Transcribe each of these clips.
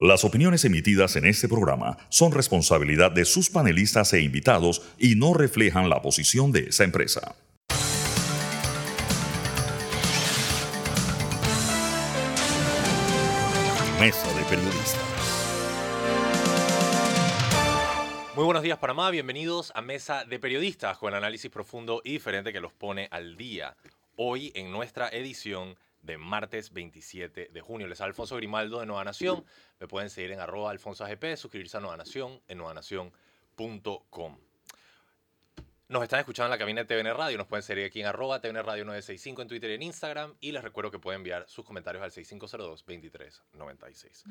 Las opiniones emitidas en este programa son responsabilidad de sus panelistas e invitados y no reflejan la posición de esa empresa. Mesa de Periodistas. Muy buenos días Panamá, bienvenidos a Mesa de Periodistas con el análisis profundo y diferente que los pone al día. Hoy en nuestra edición de martes 27 de junio. Les Alfonso Grimaldo de Nueva Nación. Me pueden seguir en arroba alfonso AGP, suscribirse a Nueva Nación en nuevanación.com. Nos están escuchando en la cabina de TVN Radio. Nos pueden seguir aquí en arroba TVN Radio 965 en Twitter y en Instagram. Y les recuerdo que pueden enviar sus comentarios al 6502-2396.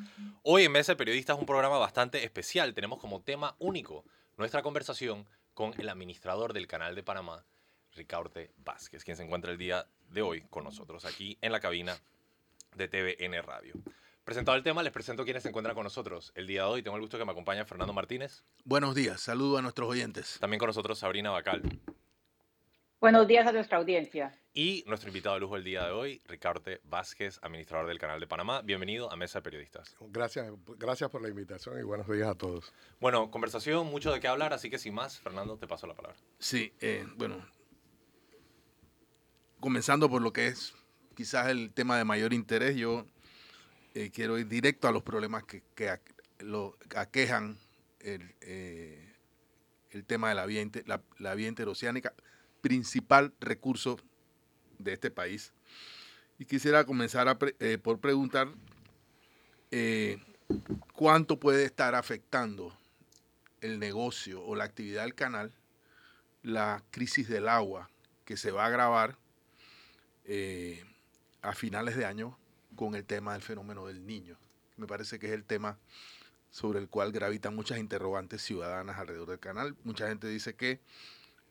Hoy en Mesa de Periodistas un programa bastante especial. Tenemos como tema único nuestra conversación con el administrador del Canal de Panamá, Ricardo Vázquez, quien se encuentra el día de hoy con nosotros aquí en la cabina de TVN Radio. Presentado el tema, les presento quienes se encuentran con nosotros el día de hoy. Tengo el gusto que me acompañe Fernando Martínez. Buenos días, saludo a nuestros oyentes. También con nosotros Sabrina Bacal. Buenos días a nuestra audiencia. Y nuestro invitado de lujo el día de hoy, Ricardo Vázquez, administrador del Canal de Panamá. Bienvenido a Mesa de Periodistas. Gracias, gracias por la invitación y buenos días a todos. Bueno, conversación, mucho de qué hablar, así que sin más, Fernando, te paso la palabra. Sí, eh, bueno, comenzando por lo que es quizás el tema de mayor interés, yo eh, quiero ir directo a los problemas que, aquejan el, eh, el, tema de la vía, la, la interoceánica, principal recurso de este país. Y quisiera comenzar eh, por preguntar cuánto puede estar afectando el negocio o la actividad del canal la crisis del agua que se va a agravar eh, a finales de año con el tema del fenómeno del niño. Me parece que es el tema sobre el cual gravitan muchas interrogantes ciudadanas alrededor del canal. Mucha gente dice que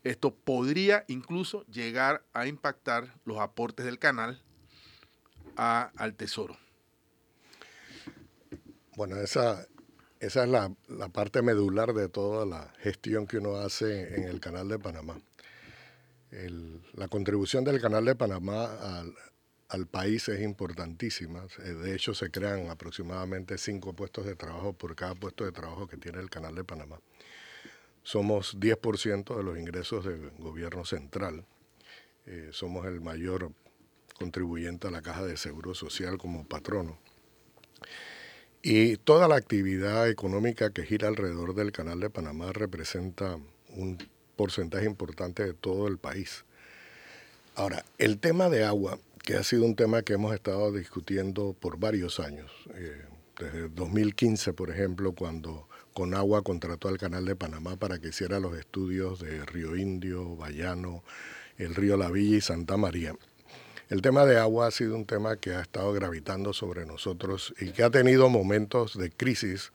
esto podría incluso llegar a impactar los aportes del canal al tesoro. Bueno, esa, esa es la, la, parte medular de toda la gestión que uno hace en el canal de Panamá la contribución del Canal de Panamá al, país es importantísima. Eh, de hecho, se crean aproximadamente cinco puestos de trabajo por cada puesto de trabajo que tiene el Canal de Panamá. Somos 10% de los ingresos del gobierno central. Eh, somos el mayor contribuyente a la Caja de Seguro Social como patrono. Y toda la actividad económica que gira alrededor del Canal de Panamá representa un porcentaje importante de todo el país. Ahora, el tema de agua, que ha sido un tema que hemos estado discutiendo por varios años, eh, desde 2015, por ejemplo, cuando Conagua contrató al Canal de Panamá para que hiciera los estudios de Río Indio, Bayano, el río La Villa y Santa María. El tema de agua ha sido un tema que ha estado gravitando sobre nosotros y que ha tenido momentos de crisis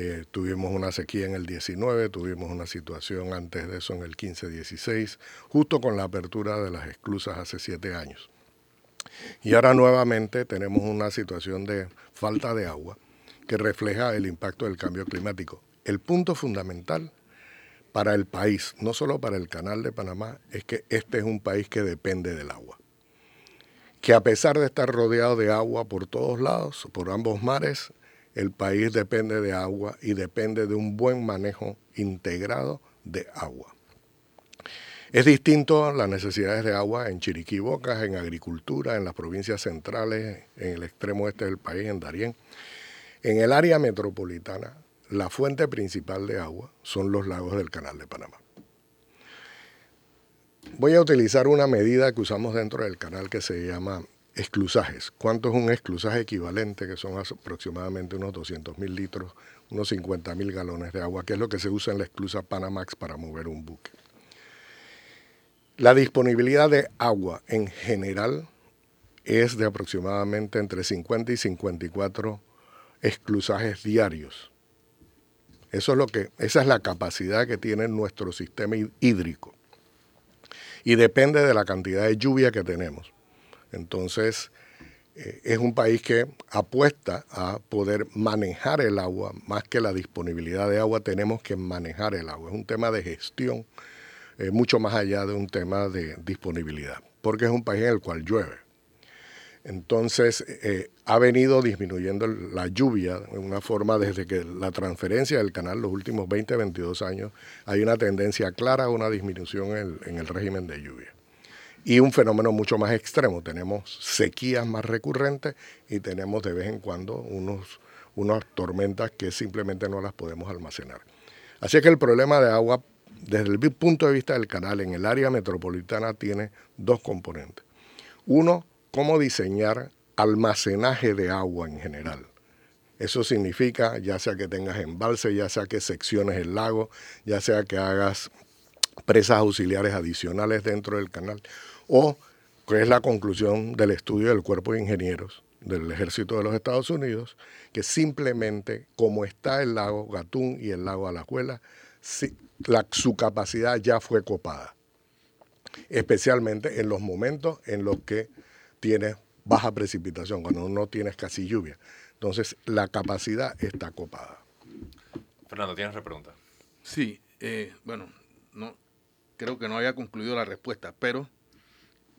eh, tuvimos una sequía en el 19, tuvimos una situación antes de eso en el 15-16, justo con la apertura de las esclusas hace siete años. Y ahora nuevamente tenemos una situación de falta de agua que refleja el impacto del cambio climático. El punto fundamental para el país, no solo para el canal de Panamá, es que este es un país que depende del agua. Que a pesar de estar rodeado de agua por todos lados, por ambos mares, el país depende de agua y depende de un buen manejo integrado de agua. Es distinto las necesidades de agua en Chiriquí Bocas, en agricultura, en las provincias centrales, en el extremo este del país, en Darién. En el área metropolitana, la fuente principal de agua son los lagos del Canal de Panamá. Voy a utilizar una medida que usamos dentro del canal que se llama Exclusajes. ¿Cuánto es un exclusaje equivalente? Que son aproximadamente unos 200 mil litros, unos 50 mil galones de agua, que es lo que se usa en la exclusa Panamax para mover un buque. La disponibilidad de agua en general es de aproximadamente entre 50 y 54 exclusajes diarios. Eso es lo que, esa es la capacidad que tiene nuestro sistema hídrico. Y depende de la cantidad de lluvia que tenemos. Entonces, eh, es un país que apuesta a poder manejar el agua, más que la disponibilidad de agua, tenemos que manejar el agua. Es un tema de gestión, eh, mucho más allá de un tema de disponibilidad, porque es un país en el cual llueve. Entonces, eh, ha venido disminuyendo la lluvia en una forma desde que la transferencia del canal los últimos 20, 22 años, hay una tendencia clara a una disminución en, en el régimen de lluvia. Y un fenómeno mucho más extremo, tenemos sequías más recurrentes y tenemos de vez en cuando unos, unas tormentas que simplemente no las podemos almacenar. Así que el problema de agua, desde el punto de vista del canal en el área metropolitana, tiene dos componentes. Uno, cómo diseñar almacenaje de agua en general. Eso significa, ya sea que tengas embalse, ya sea que secciones el lago, ya sea que hagas presas auxiliares adicionales dentro del canal, o que es la conclusión del estudio del cuerpo de ingenieros del ejército de los Estados Unidos, que simplemente como está el lago Gatún y el lago Alajuela, su capacidad ya fue copada, especialmente en los momentos en los que tienes baja precipitación, cuando no tienes casi lluvia. Entonces, la capacidad está copada. Fernando, ¿tienes otra pregunta? Sí, eh, bueno, no, creo que no había concluido la respuesta, pero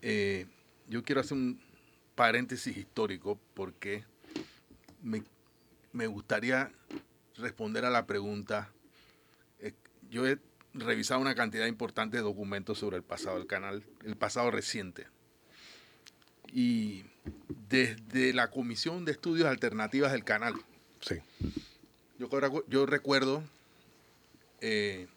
eh, yo quiero hacer un paréntesis histórico porque me, me gustaría responder a la pregunta. Eh, yo he revisado una cantidad importante de documentos sobre el pasado del canal, el pasado reciente. Y desde la Comisión de Estudios Alternativas del Canal. Sí. Yo, yo recuerdo eh,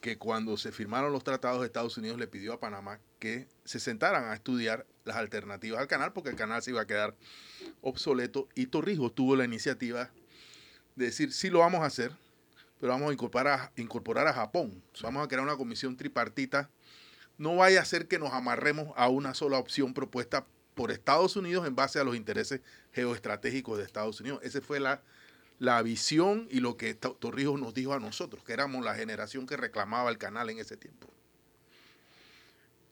que cuando se firmaron los tratados de Estados Unidos le pidió a Panamá que se sentaran a estudiar las alternativas al canal porque el canal se iba a quedar obsoleto y Torrijos tuvo la iniciativa de decir sí lo vamos a hacer, pero vamos a incorporar a, incorporar a Japón. Vamos a crear una comisión tripartita. No vaya a ser que nos amarremos a una sola opción propuesta por Estados Unidos en base a los intereses geoestratégicos de Estados Unidos. Esa fue la, la visión y lo que Torrijos nos dijo a nosotros, que éramos la generación que reclamaba el canal en ese tiempo.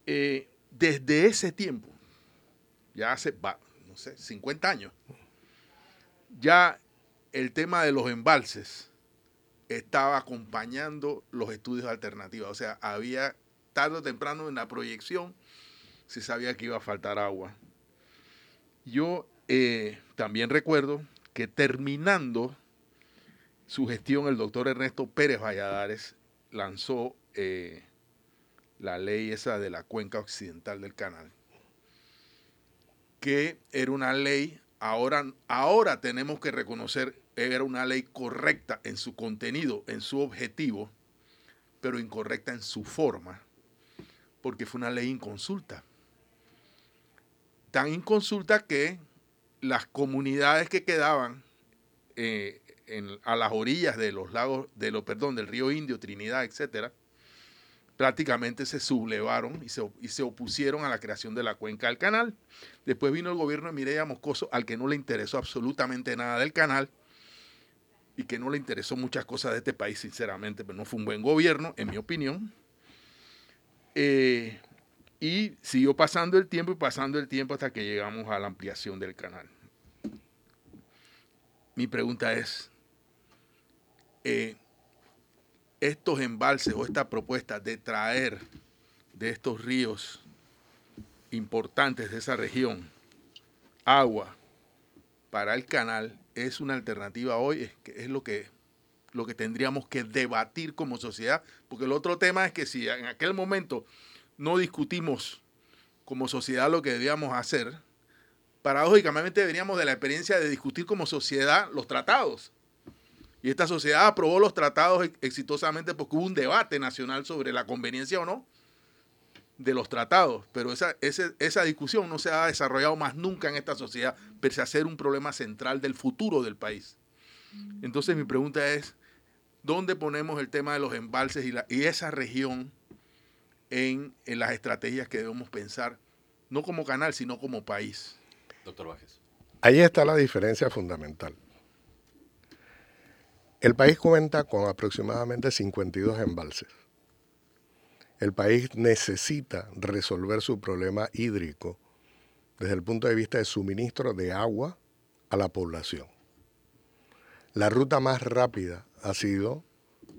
Eh, desde ese tiempo, ya hace, no sé, 50 años, ya el tema de los embalses estaba acompañando los estudios alternativos. O sea, había tarde o temprano en la proyección se sabía que iba a faltar agua. Yo eh, también recuerdo que terminando su gestión, el doctor Ernesto Pérez Valladares lanzó eh, la ley esa de la cuenca occidental del canal, que era una ley, ahora, ahora tenemos que reconocer, era una ley correcta en su contenido, en su objetivo, pero incorrecta en su forma, porque fue una ley inconsulta. Tan inconsulta que las comunidades que quedaban eh, a las orillas de los lagos, de lo, perdón, del río Indio, Trinidad, etcétera, prácticamente se sublevaron y se, y se, opusieron a la creación de la cuenca del canal. Después vino el gobierno de Mireya Moscoso, al que no le interesó absolutamente nada del canal y que no le interesó muchas cosas de este país, sinceramente, pero no fue un buen gobierno, en mi opinión. Eh, y siguió pasando el tiempo y pasando el tiempo hasta que llegamos a la ampliación del canal. Mi pregunta es, eh, estos embalses o esta propuesta de traer de estos ríos importantes de esa región agua para el canal es una alternativa hoy, es, es lo, que, lo que tendríamos que debatir como sociedad, porque el otro tema es que si en aquel momento no discutimos como sociedad lo que debíamos hacer, paradójicamente veníamos de la experiencia de discutir como sociedad los tratados. Y esta sociedad aprobó los tratados exitosamente porque hubo un debate nacional sobre la conveniencia o no de los tratados. Pero esa, esa discusión no se ha desarrollado más nunca en esta sociedad, pese a ser un problema central del futuro del país. Entonces mi pregunta es, ¿dónde ponemos el tema de los embalses y, la, y esa región en, las estrategias que debemos pensar, no como canal, sino como país. Doctor Bajes. Ahí está la diferencia fundamental. El país cuenta con aproximadamente 52 embalses. El país necesita resolver su problema hídrico desde el punto de vista de suministro de agua a la población. La ruta más rápida ha sido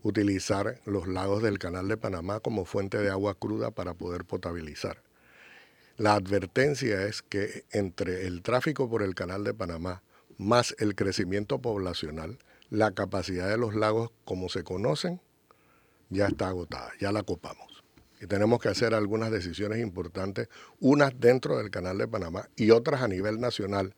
utilizar los lagos del Canal de Panamá como fuente de agua cruda para poder potabilizar. La advertencia es que entre el tráfico por el Canal de Panamá más el crecimiento poblacional, la capacidad de los lagos como se conocen ya está agotada, ya la copamos. Y tenemos que hacer algunas decisiones importantes, unas dentro del Canal de Panamá y otras a nivel nacional,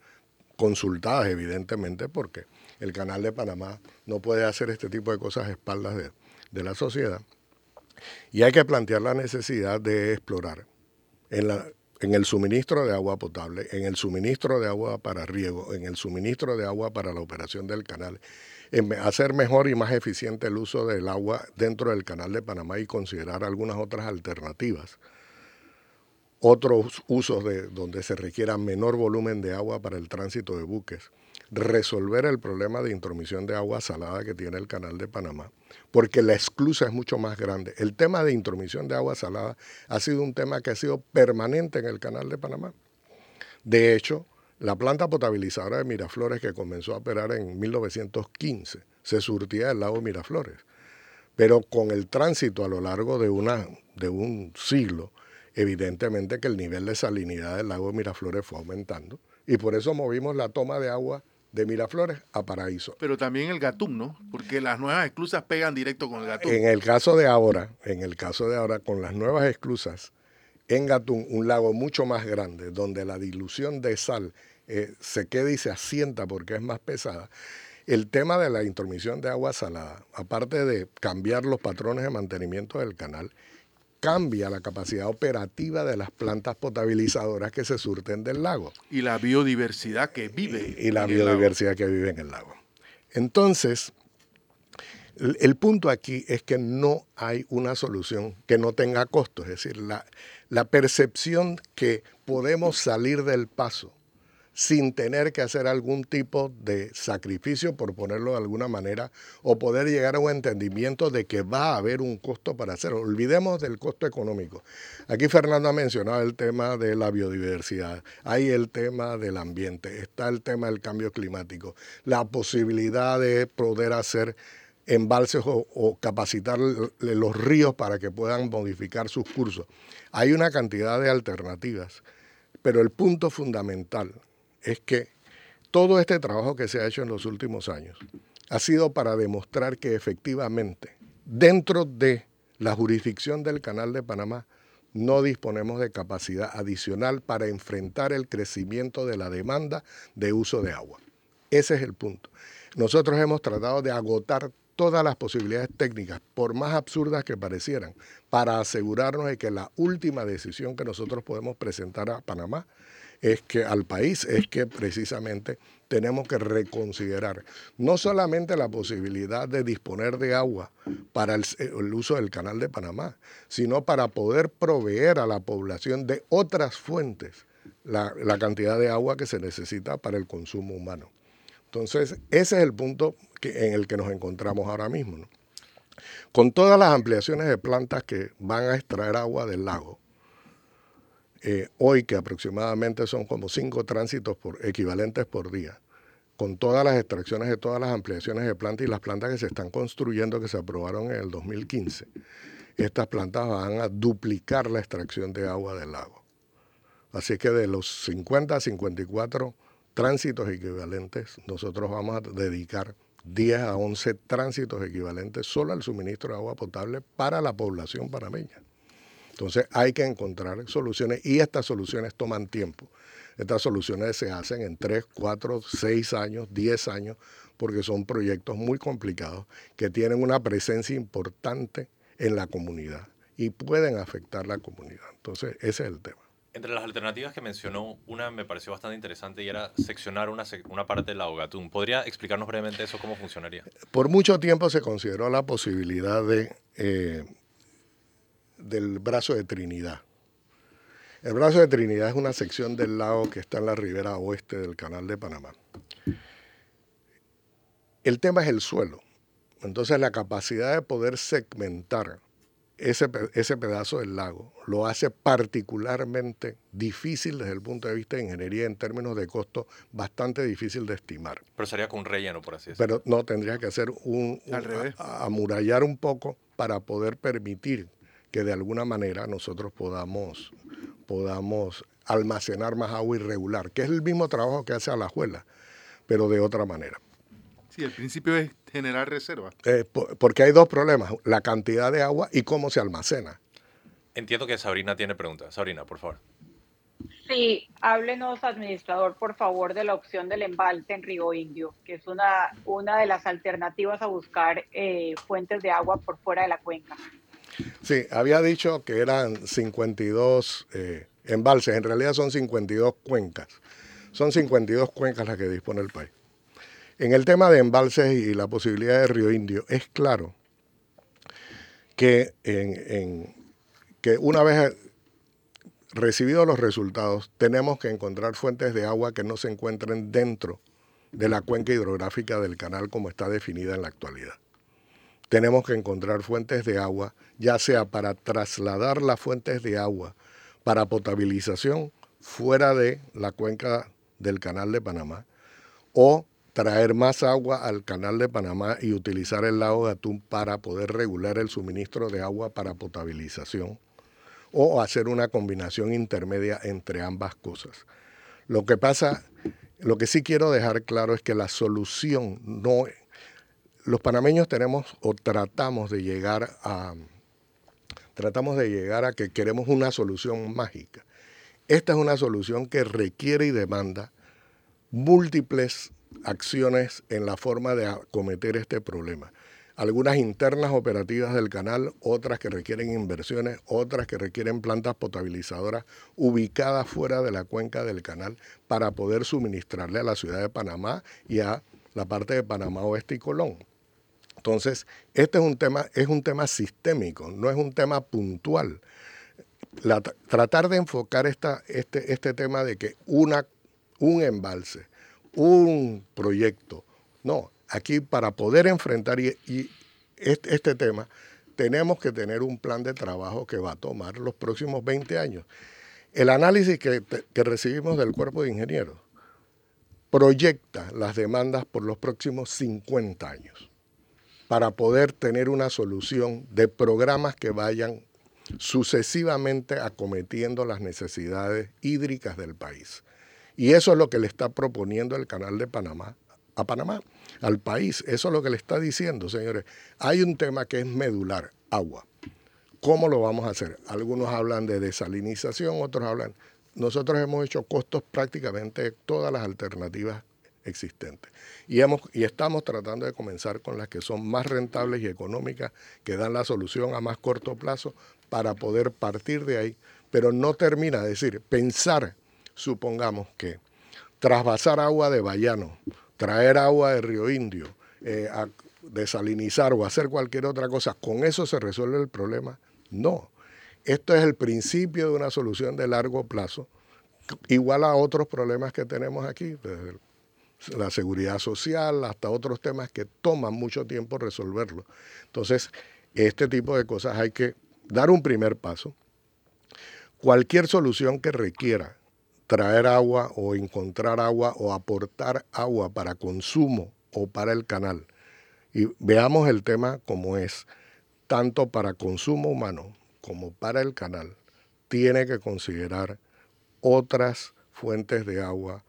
consultadas evidentemente, porque el Canal de Panamá no puede hacer este tipo de cosas a espaldas de, de la sociedad. Y hay que plantear la necesidad de explorar en, la, en el suministro de agua potable, en el suministro de agua para riego, en el suministro de agua para la operación del canal, en hacer mejor y más eficiente el uso del agua dentro del canal de Panamá y considerar algunas otras alternativas. Otros usos de donde se requiera menor volumen de agua para el tránsito de buques resolver el problema de intromisión de agua salada que tiene el canal de Panamá, porque la esclusa es mucho más grande. El tema de intromisión de agua salada ha sido un tema que ha sido permanente en el canal de Panamá. De hecho, la planta potabilizadora de Miraflores que comenzó a operar en 1915 se surtía del lago Miraflores, pero con el tránsito a lo largo de, una, de un siglo, evidentemente que el nivel de salinidad del lago Miraflores fue aumentando y por eso movimos la toma de agua de Miraflores a Paraíso. Pero también el Gatún, ¿no? Porque las nuevas esclusas pegan directo con el Gatún. En el caso de ahora, en el caso de ahora, con las nuevas esclusas, en Gatún, un lago mucho más grande, donde la dilución de sal eh, se queda y se asienta porque es más pesada. El tema de la intromisión de agua salada, aparte de cambiar los patrones de mantenimiento del canal, cambia la capacidad operativa de las plantas potabilizadoras que se surten del lago. Y la biodiversidad que vive. Y, la biodiversidad que vive en el lago. Entonces, el, punto aquí es que no hay una solución que no tenga costo, es decir, la, la percepción que podemos salir del paso sin tener que hacer algún tipo de sacrificio, por ponerlo de alguna manera, o poder llegar a un entendimiento de que va a haber un costo para hacerlo. Olvidemos del costo económico. Aquí Fernando ha mencionado el tema de la biodiversidad, hay el tema del ambiente, está el tema del cambio climático, la posibilidad de poder hacer embalses o, capacitar los ríos para que puedan modificar sus cursos. Hay una cantidad de alternativas, pero el punto fundamental es que todo este trabajo que se ha hecho en los últimos años ha sido para demostrar que efectivamente dentro de la jurisdicción del Canal de Panamá no disponemos de capacidad adicional para enfrentar el crecimiento de la demanda de uso de agua. Ese es el punto. Nosotros hemos tratado de agotar todas las posibilidades técnicas, por más absurdas que parecieran, para asegurarnos de que la última decisión que nosotros podemos presentar a Panamá es que al país es que precisamente tenemos que reconsiderar no solamente la posibilidad de disponer de agua para el, uso del canal de Panamá, sino para poder proveer a la población de otras fuentes la, cantidad de agua que se necesita para el consumo humano. Entonces, ese es el punto en el que nos encontramos ahora mismo. Con todas las ampliaciones de plantas que van a extraer agua del lago, eh, hoy que aproximadamente son como cinco tránsitos por, equivalentes por día, con todas las extracciones de todas las ampliaciones de plantas y las plantas que se están construyendo que se aprobaron en el 2015, estas plantas van a duplicar la extracción de agua del lago. Así que de los 50 a 54 tránsitos equivalentes, nosotros vamos a dedicar 10 a 11 tránsitos equivalentes solo al suministro de agua potable para la población panameña. Entonces hay que encontrar soluciones y estas soluciones toman tiempo. Estas soluciones se hacen en 3, 4, 6 años, 10 años, porque son proyectos muy complicados que tienen una presencia importante en la comunidad y pueden afectar la comunidad. Entonces ese es el tema. Entre las alternativas que mencionó, una me pareció bastante interesante y era seccionar una, una parte del Ahogatún. ¿Podría explicarnos brevemente eso, cómo funcionaría? Por mucho tiempo se consideró la posibilidad de eh, del brazo de Trinidad. El brazo de Trinidad es una sección del lago que está en la ribera oeste del canal de Panamá. El tema es el suelo. Entonces la capacidad de poder segmentar ese, ese, pedazo del lago lo hace particularmente difícil desde el punto de vista de ingeniería en términos de costo, bastante difícil de estimar. Pero sería con un relleno, por así decirlo. Pero no, tendría que hacer un, un amurallar un poco para poder permitir que de alguna manera nosotros podamos, podamos almacenar más agua irregular, que es el mismo trabajo que hace Alajuela. pero de otra manera. Sí, el principio es generar reservas. Eh, porque hay dos problemas, la cantidad de agua y cómo se almacena. Entiendo que Sabrina tiene preguntas. Sabrina, por favor. Sí, háblenos, administrador, por favor, de la opción del embalse en Río Indio, que es una, una de las alternativas a buscar eh, fuentes de agua por fuera de la cuenca. Sí, había dicho que eran 52 eh, embalses, en realidad son 52 cuencas. Son 52 cuencas las que dispone el país. En el tema de embalses y la posibilidad de Río Indio, es claro que, que una vez recibidos los resultados, tenemos que encontrar fuentes de agua que no se encuentren dentro de la cuenca hidrográfica del canal como está definida en la actualidad. Tenemos que encontrar fuentes de agua, ya sea para trasladar las fuentes de agua para potabilización fuera de la cuenca del canal de Panamá, o traer más agua al canal de Panamá y utilizar el lago de Atún para poder regular el suministro de agua para potabilización o hacer una combinación intermedia entre ambas cosas. Lo que pasa, lo que sí quiero dejar claro es que la solución no los panameños tenemos o tratamos de llegar a tratamos de llegar a que queremos una solución mágica. Esta es una solución que requiere y demanda múltiples acciones en la forma de acometer este problema algunas internas operativas del canal, otras que requieren inversiones, otras que requieren plantas potabilizadoras ubicadas fuera de la cuenca del canal para poder suministrarle a la ciudad de Panamá y a la parte de Panamá Oeste y Colón. Entonces, este es un tema, es un tema sistémico, no es un tema puntual. tratar de enfocar esta, este, este tema de que una, un embalse, un proyecto, no, aquí para poder enfrentar este, este, tema, tenemos que tener un plan de trabajo que va a tomar los próximos 20 años. El análisis que, que recibimos del cuerpo de ingenieros proyecta las demandas por los próximos 50 años para poder tener una solución de programas que vayan sucesivamente acometiendo las necesidades hídricas del país. Y eso es lo que le está proponiendo el Canal de Panamá a Panamá al país. Eso es lo que le está diciendo, señores. Hay un tema que es medular, agua. ¿Cómo lo vamos a hacer? Algunos hablan de desalinización, otros hablan... Nosotros hemos hecho costos prácticamente todas las alternativas existentes. Y, hemos, y estamos tratando de comenzar con las que son más rentables y económicas, que dan la solución a más corto plazo para poder partir de ahí. Pero no termina, de decir, pensar, supongamos que trasvasar agua de Bayano traer agua de Río Indio, eh, desalinizar o hacer cualquier otra cosa, ¿con eso se resuelve el problema? No. Esto es el principio de una solución de largo plazo, igual a otros problemas que tenemos aquí, desde la seguridad social hasta otros temas que toman mucho tiempo resolverlo. Entonces, este tipo de cosas hay que dar un primer paso. Cualquier solución que requiera traer agua o encontrar agua o aportar agua para consumo o para el canal. Y veamos el tema como es, tanto para consumo humano como para el canal, tiene que considerar otras fuentes de agua,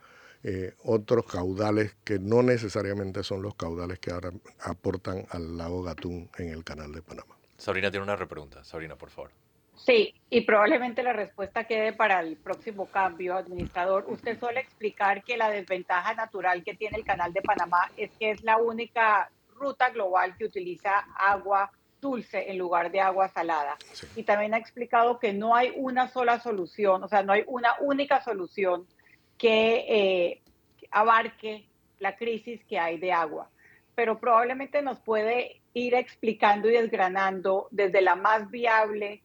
eh, otros caudales que no necesariamente son los caudales que ahora aportan al lago Gatún en el canal de Panamá. Sabrina tiene una repregunta. Sabrina, por favor. Sí, y probablemente la respuesta quede para el próximo cambio, administrador. Usted suele explicar que la desventaja natural que tiene el canal de Panamá es que es la única ruta global que utiliza agua dulce en lugar de agua salada. Y también ha explicado que no hay una sola solución, o sea, no hay una única solución que eh, abarque la crisis que hay de agua. Pero probablemente nos puede ir explicando y desgranando desde la más viable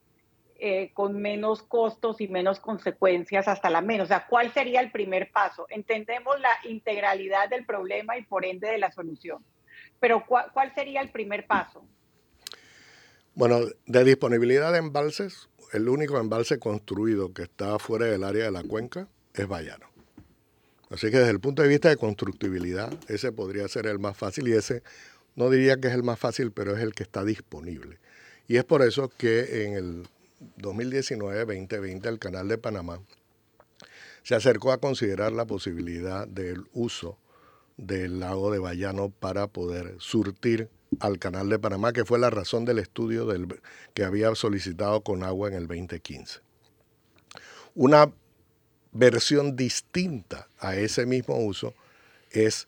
eh, con menos costos y menos consecuencias hasta la menos. O sea, ¿cuál sería el primer paso? Entendemos la integralidad del problema y por ende de la solución. Pero ¿cuál, sería el primer paso? Bueno, de disponibilidad de embalses, el único embalse construido que está fuera del área de la cuenca es Bayano. Así que desde el punto de vista de constructibilidad, ese podría ser el más fácil y ese no diría que es el más fácil, pero es el que está disponible. Y es por eso que en el 2019-2020 el Canal de Panamá se acercó a considerar la posibilidad del uso del lago de Bayano para poder surtir al canal de Panamá, que fue la razón del estudio del, que había solicitado con agua en el 2015. Una versión distinta a ese mismo uso es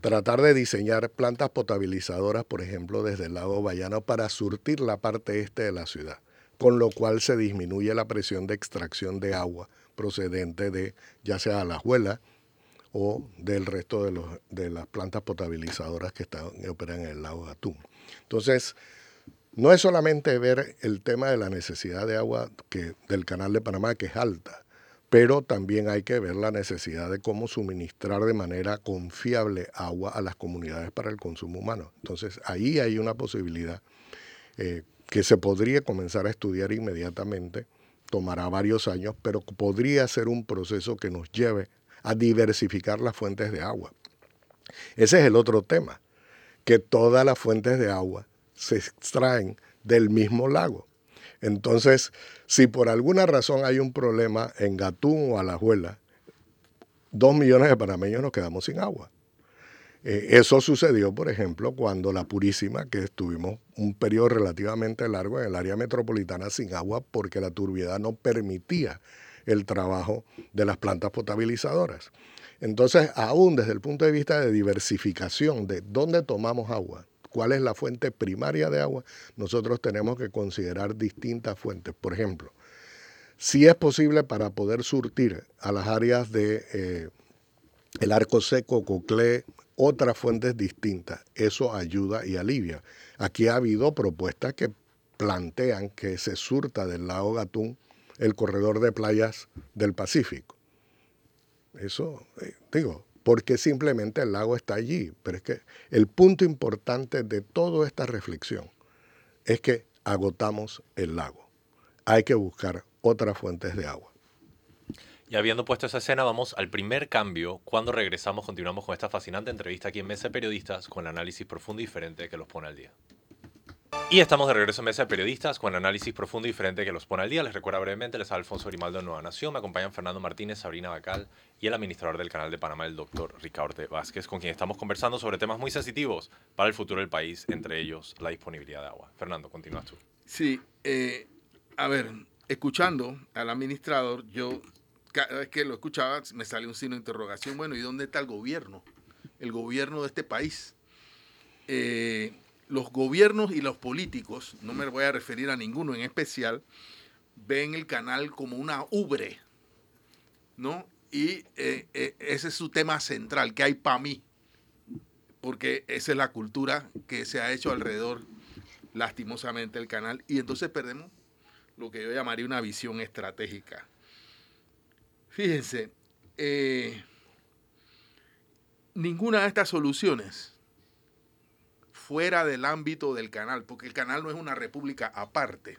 tratar de diseñar plantas potabilizadoras, por ejemplo, desde el lago Bayano para surtir la parte este de la ciudad, con lo cual se disminuye la presión de extracción de agua procedente de ya sea la juela o del resto de, las plantas potabilizadoras que, están, operan en el lago Atún. Entonces, no es solamente ver el tema de la necesidad de agua que, del canal de Panamá, que es alta, pero también hay que ver la necesidad de cómo suministrar de manera confiable agua a las comunidades para el consumo humano. Entonces, ahí hay una posibilidad eh, que se podría comenzar a estudiar inmediatamente, tomará varios años, pero podría ser un proceso que nos lleve a diversificar las fuentes de agua. Ese es el otro tema, que todas las fuentes de agua se extraen del mismo lago. Entonces, si por alguna razón hay un problema en Gatún o Alajuela, dos millones de panameños nos quedamos sin agua. Eh, eso sucedió, por ejemplo, cuando la Purísima, que estuvimos un periodo relativamente largo en el área metropolitana sin agua porque la turbiedad no permitía el trabajo de las plantas potabilizadoras. Entonces, aún desde el punto de vista de diversificación de dónde tomamos agua, cuál es la fuente primaria de agua, nosotros tenemos que considerar distintas fuentes. Por ejemplo, si es posible para poder surtir a las áreas de eh, arco seco, Coclé, otras fuentes distintas, eso ayuda y alivia. Aquí ha habido propuestas que plantean que se surta del lago Gatún el corredor de playas del Pacífico. Eso, eh, digo, porque simplemente el lago está allí. Pero es que el punto importante de toda esta reflexión es que agotamos el lago. Hay que buscar otras fuentes de agua. Y habiendo puesto esa escena, vamos al primer cambio. Cuando regresamos, continuamos con esta fascinante entrevista aquí en Mesa Periodistas con el análisis profundo y diferente que los pone al día. Y estamos de regreso en Mesa de Periodistas con análisis profundo y diferente que los pone al día. Les recuerdo brevemente, les Alfonso Grimaldo de Nueva Nación. Me acompañan Fernando Martínez, Sabrina Bacal y el administrador del canal de Panamá, el doctor Ricardo Vázquez, con quien estamos conversando sobre temas muy sensitivos para el futuro del país, entre ellos la disponibilidad de agua. Fernando, continúa tú. Sí, eh, a ver, escuchando al administrador, yo cada vez que lo escuchaba me sale un signo de interrogación. Bueno, ¿y dónde está el gobierno? El gobierno de este país. Eh, los gobiernos y los políticos, no me voy a referir a ninguno en especial, ven el canal como una ubre, ¿no? Y eh, eh, ese es su tema central, que hay para mí, porque esa es la cultura que se ha hecho alrededor, lastimosamente, del canal, y entonces perdemos lo que yo llamaría una visión estratégica. Fíjense, eh, ninguna de estas soluciones fuera del ámbito del canal, porque el canal no es una república aparte,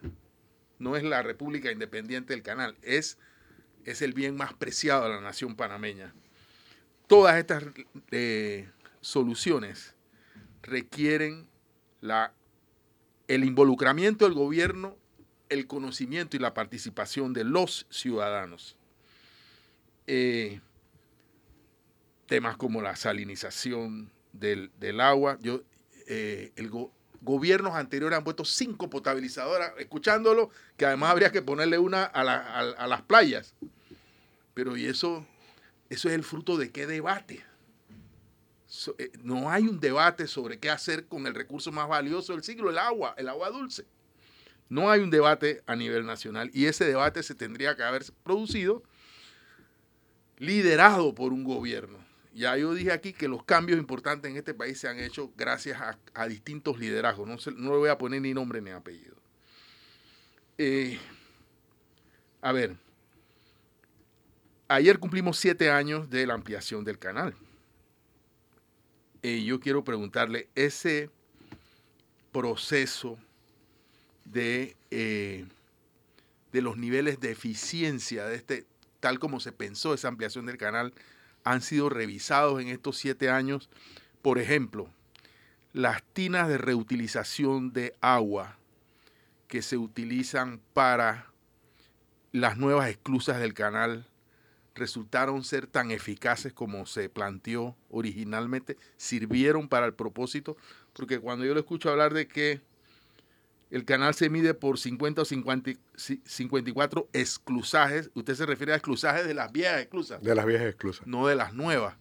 no es la república independiente del canal, es, es el bien más preciado de la nación panameña. Todas estas eh, soluciones requieren la, el involucramiento del gobierno, el conocimiento y la participación de los ciudadanos. Eh, temas como la salinización del, del agua. Yo eh, el gobiernos anteriores han puesto cinco potabilizadoras, escuchándolo, que además habría que ponerle una a, las playas. Pero y eso, eso es el fruto de qué debate. Eh, no hay un debate sobre qué hacer con el recurso más valioso del siglo, el agua, el agua dulce. No hay un debate a nivel nacional y ese debate se tendría que haber producido liderado por un gobierno ya yo dije aquí que los cambios importantes en este país se han hecho gracias a, distintos liderazgos. No, no le voy a poner ni nombre ni apellido. Eh, a ver, ayer cumplimos siete años de la ampliación del canal. Y yo quiero preguntarle, ese proceso de, eh, de los niveles de eficiencia de este, tal como se pensó esa ampliación del canal, han sido revisados en estos siete años. Por ejemplo, las tinas de reutilización de agua que se utilizan para las nuevas esclusas del canal resultaron ser tan eficaces como se planteó originalmente, sirvieron para el propósito, porque cuando yo le escucho hablar de que el canal se mide por 50 o 50, 54 exclusajes, usted se refiere a exclusajes de las viejas exclusas. De las viejas exclusas. No de las nuevas.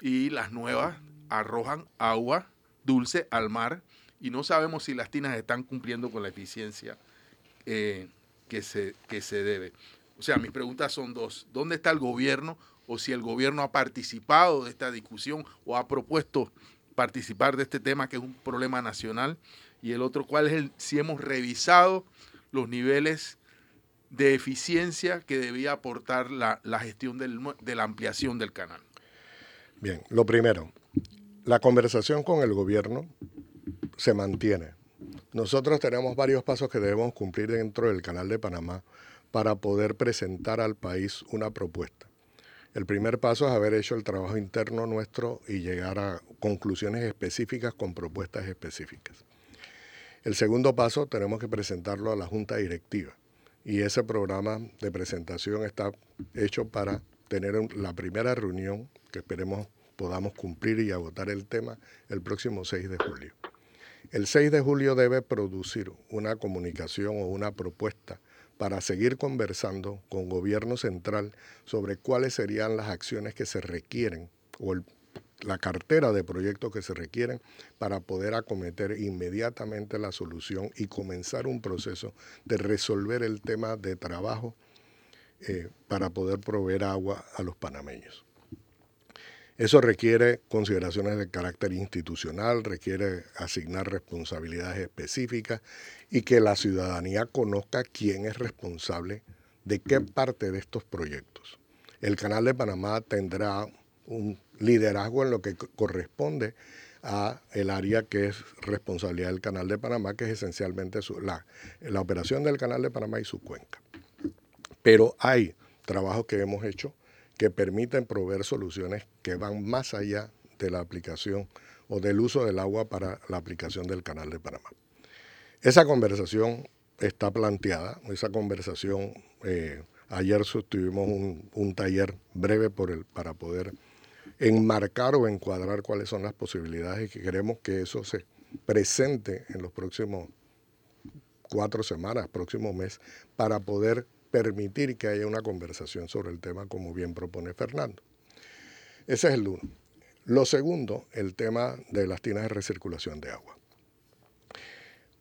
Y las nuevas arrojan agua dulce al mar y no sabemos si las tinas están cumpliendo con la eficiencia eh, que, se, que se debe. O sea, mis preguntas son dos. ¿Dónde está el gobierno? O si el gobierno ha participado de esta discusión o ha propuesto participar de este tema que es un problema nacional. Y el otro, ¿cuál es el, si hemos revisado los niveles de eficiencia que debía aportar la, gestión de la ampliación del canal? Bien, lo primero, la conversación con el gobierno se mantiene. Nosotros tenemos varios pasos que debemos cumplir dentro del Canal de Panamá para poder presentar al país una propuesta. El primer paso es haber hecho el trabajo interno nuestro y llegar a conclusiones específicas con propuestas específicas. El segundo paso tenemos que presentarlo a la Junta Directiva y ese programa de presentación está hecho para tener la primera reunión que esperemos podamos cumplir y agotar el tema el próximo 6 de julio. El 6 de julio debe producir una comunicación o una propuesta para seguir conversando con gobierno central sobre cuáles serían las acciones que se requieren o la cartera de proyectos que se requieren para poder acometer inmediatamente la solución y comenzar un proceso de resolver el tema de trabajo eh, para poder proveer agua a los panameños. Eso requiere consideraciones de carácter institucional, requiere asignar responsabilidades específicas y que la ciudadanía conozca quién es responsable de qué parte de estos proyectos. El Canal de Panamá tendrá un liderazgo en lo que corresponde a el área que es responsabilidad del Canal de Panamá, que es esencialmente la, la operación del Canal de Panamá y su cuenca. Pero hay trabajos que hemos hecho que permiten proveer soluciones que van más allá de la aplicación o del uso del agua para la aplicación del Canal de Panamá. Esa conversación está planteada, esa conversación, eh, ayer sostuvimos un, taller breve por el, para poder enmarcar o encuadrar cuáles son las posibilidades y que queremos que eso se presente en los próximos cuatro semanas, próximo mes, para poder permitir que haya una conversación sobre el tema como bien propone Fernando. Ese es el uno. Lo segundo, el tema de las tinas de recirculación de agua.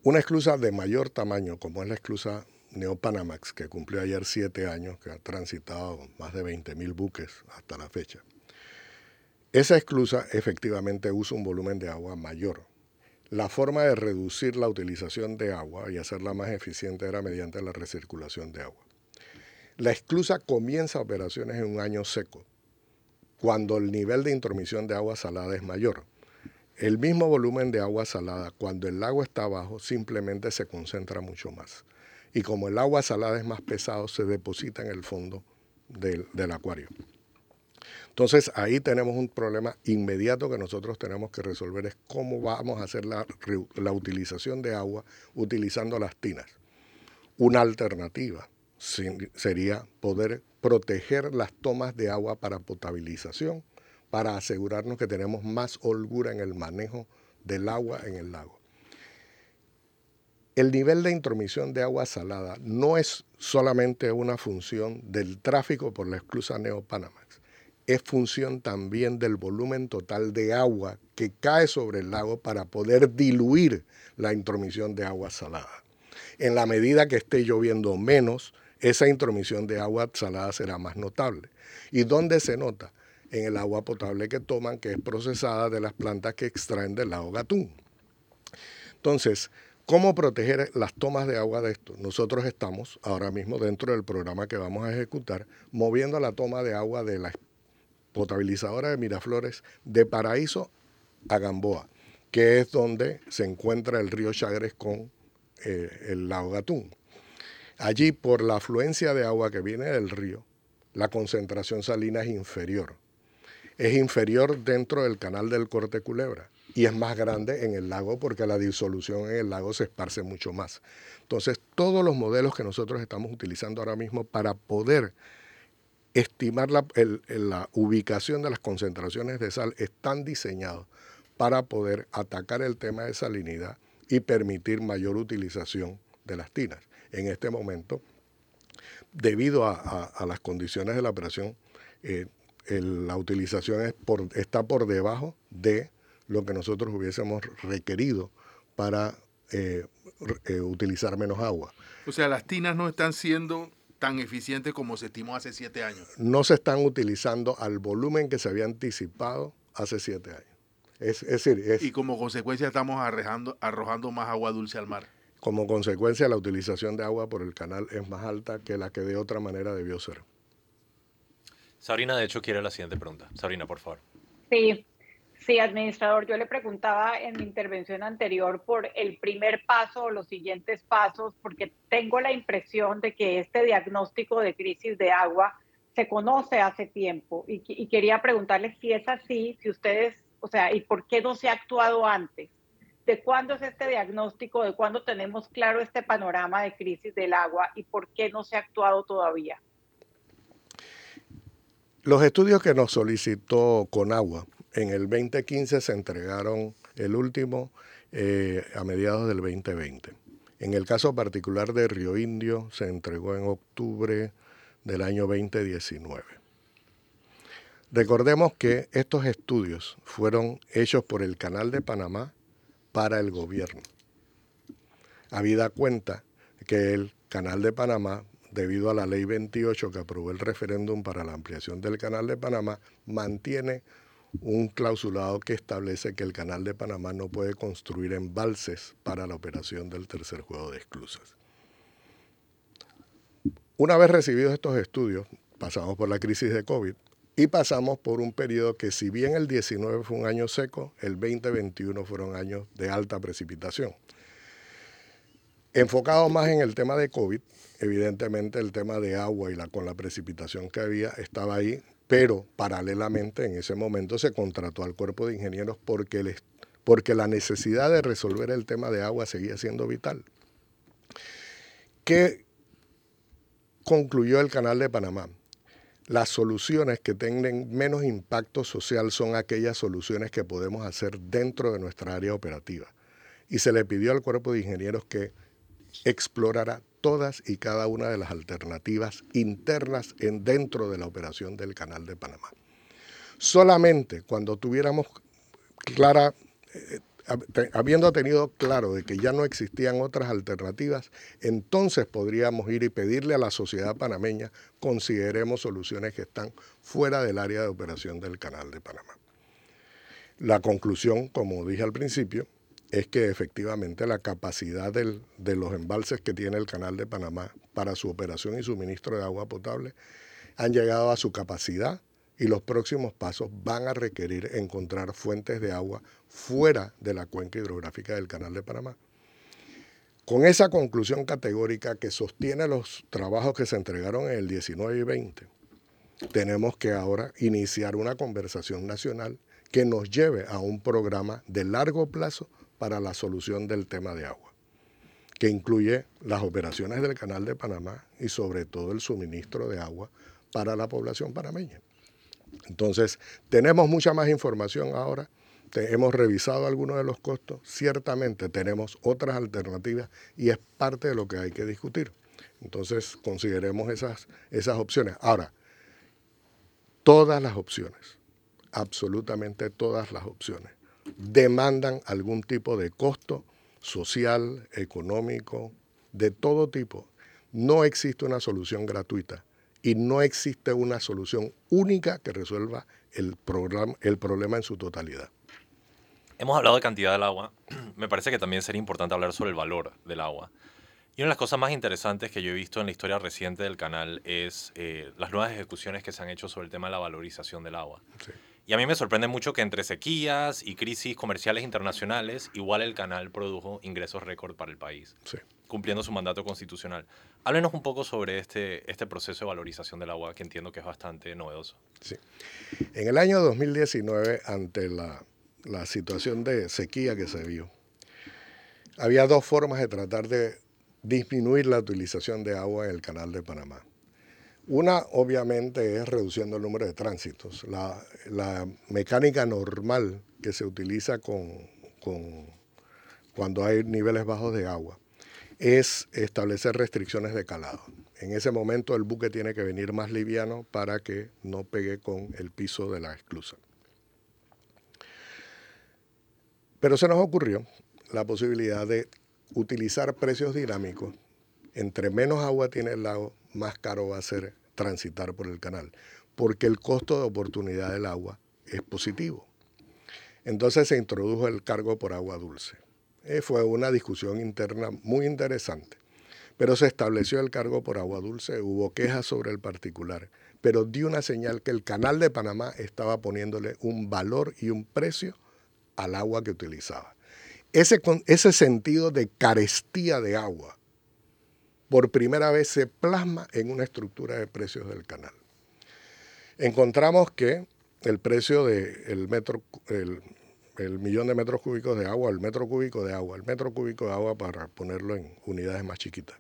Una esclusa de mayor tamaño, como es la esclusa Neopanamax, que cumplió ayer siete años, que ha transitado más de 20.000 buques hasta la fecha. Esa esclusa efectivamente usa un volumen de agua mayor. La forma de reducir la utilización de agua y hacerla más eficiente era mediante la recirculación de agua. La esclusa comienza operaciones en un año seco, cuando el nivel de intromisión de agua salada es mayor. El mismo volumen de agua salada, cuando el lago está abajo, simplemente se concentra mucho más. Y como el agua salada es más pesado, se deposita en el fondo del, acuario. Entonces ahí tenemos un problema inmediato que nosotros tenemos que resolver, es cómo vamos a hacer la, la utilización de agua utilizando las tinas. Una alternativa sería poder proteger las tomas de agua para potabilización, para asegurarnos que tenemos más holgura en el manejo del agua en el lago. El nivel de intromisión de agua salada no es solamente una función del tráfico por la esclusa Neopanamax, es función también del volumen total de agua que cae sobre el lago para poder diluir la intromisión de agua salada. En la medida que esté lloviendo menos, esa intromisión de agua salada será más notable. ¿Y dónde se nota? En el agua potable que toman, que es procesada de las plantas que extraen del lago Gatún. Entonces, ¿cómo proteger las tomas de agua de esto? Nosotros estamos ahora mismo dentro del programa que vamos a ejecutar, moviendo la toma de agua de la potabilizadora de Miraflores de Paraíso a Gamboa, que es donde se encuentra el río Chagres con eh, el lago Gatún. Allí, por la afluencia de agua que viene del río, la concentración salina es inferior. Es inferior dentro del canal del Corte Culebra y es más grande en el lago porque la disolución en el lago se esparce mucho más. Entonces, todos los modelos que nosotros estamos utilizando ahora mismo para poder estimar la, ubicación de las concentraciones de sal están diseñados para poder atacar el tema de salinidad y permitir mayor utilización de las tinas. En este momento, debido a, las condiciones de la operación, eh, la utilización está por debajo de lo que nosotros hubiésemos requerido para eh, eh, utilizar menos agua. O sea, las tinas no están siendo tan eficientes como se estimó hace siete años. No se están utilizando al volumen que se había anticipado hace siete años. Es, decir, y como consecuencia estamos arrojando, arrojando más agua dulce al mar. Como consecuencia, la utilización de agua por el canal es más alta que la que de otra manera debió ser. Sabrina, de hecho, quiere la siguiente pregunta. Sabrina, por favor. Sí, sí, administrador, yo le preguntaba en mi intervención anterior por el primer paso o los siguientes pasos, porque tengo la impresión de que este diagnóstico de crisis de agua se conoce hace tiempo y, quería preguntarle si es así, si ustedes, o sea, y por qué no se ha actuado antes de cuándo es este diagnóstico, de cuándo tenemos claro este panorama de crisis del agua y por qué no se ha actuado todavía. Los estudios que nos solicitó Conagua en el 2015 se entregaron el último eh, a mediados del 2020. En el caso particular de Río Indio se entregó en octubre del año 2019. Recordemos que estos estudios fueron hechos por el Canal de Panamá para el gobierno. Habida cuenta que el Canal de Panamá, debido a la ley 28 que aprobó el referéndum para la ampliación del Canal de Panamá, mantiene un clausulado que establece que el Canal de Panamá no puede construir embalses para la operación del tercer juego de esclusas. Una vez recibidos estos estudios, pasamos por la crisis de COVID, y pasamos por un periodo que si bien el 19 fue un año seco, el 2021 fueron años de alta precipitación. Enfocado más en el tema de COVID, evidentemente el tema de agua y la, con la precipitación que había estaba ahí, pero paralelamente en ese momento se contrató al cuerpo de ingenieros porque, porque la necesidad de resolver el tema de agua seguía siendo vital. ¿Qué concluyó el canal de Panamá? las soluciones que tengan menos impacto social son aquellas soluciones que podemos hacer dentro de nuestra área operativa. Y se le pidió al cuerpo de ingenieros que explorara todas y cada una de las alternativas internas en, dentro de la operación del Canal de Panamá. Solamente cuando tuviéramos clara eh, habiendo tenido claro de que ya no existían otras alternativas, entonces podríamos ir y pedirle a la sociedad panameña consideremos soluciones que están fuera del área de operación del Canal de Panamá. La conclusión, como dije al principio, es que efectivamente la capacidad de los embalses que tiene el Canal de Panamá para su operación y suministro de agua potable han llegado a su capacidad y los próximos pasos van a requerir encontrar fuentes de agua fuera de la cuenca hidrográfica del Canal de Panamá. Con esa conclusión categórica que sostiene los trabajos que se entregaron en el 19 y 20, tenemos que ahora iniciar una conversación nacional que nos lleve a un programa de largo plazo para la solución del tema de agua, que incluye las operaciones del Canal de Panamá y sobre todo el suministro de agua para la población panameña. Entonces, tenemos mucha más información ahora, hemos revisado algunos de los costos, ciertamente tenemos otras alternativas y es parte de lo que hay que discutir. Entonces, consideremos esas, esas opciones. Ahora, todas las opciones, absolutamente todas las opciones, demandan algún tipo de costo social, económico, de todo tipo. No existe una solución gratuita y no existe una solución única que resuelva el, el problema en su totalidad. Hemos hablado de cantidad del agua. Me parece que también sería importante hablar sobre el valor del agua. Y una de las cosas más interesantes que yo he visto en la historia reciente del canal es eh, las nuevas ejecuciones que se han hecho sobre el tema de la valorización del agua. Y a mí me sorprende mucho que entre sequías y crisis comerciales internacionales, igual el canal produjo ingresos récord para el país, cumpliendo su mandato constitucional. Háblenos un poco sobre este, este proceso de valorización del agua, que entiendo que es bastante novedoso. Sí. En el año 2019, ante la, la situación de sequía que se vio, había dos formas de tratar de disminuir la utilización de agua en el canal de Panamá. Una, obviamente, es reduciendo el número de tránsitos. La, mecánica normal que se utiliza con, cuando hay niveles bajos de agua es establecer restricciones de calado. En ese momento el buque tiene que venir más liviano para que no pegue con el piso de la esclusa. Pero se nos ocurrió la posibilidad de utilizar precios dinámicos. Entre menos agua tiene el lago, más caro va a ser transitar por el canal, porque el costo de oportunidad del agua es positivo. Entonces se introdujo el cargo por agua dulce. Eh, fue una discusión interna muy interesante, pero se estableció el cargo por agua dulce, hubo quejas sobre el particular, pero dio una señal que el canal de Panamá estaba poniéndole un valor y un precio al agua que utilizaba. Ese, ese sentido de carestía de agua por primera vez se plasma en una estructura de precios del canal. Encontramos que el precio del metro, el, millón de metros cúbicos de agua, el metro cúbico de agua, el metro cúbico de agua para ponerlo en unidades más chiquitas,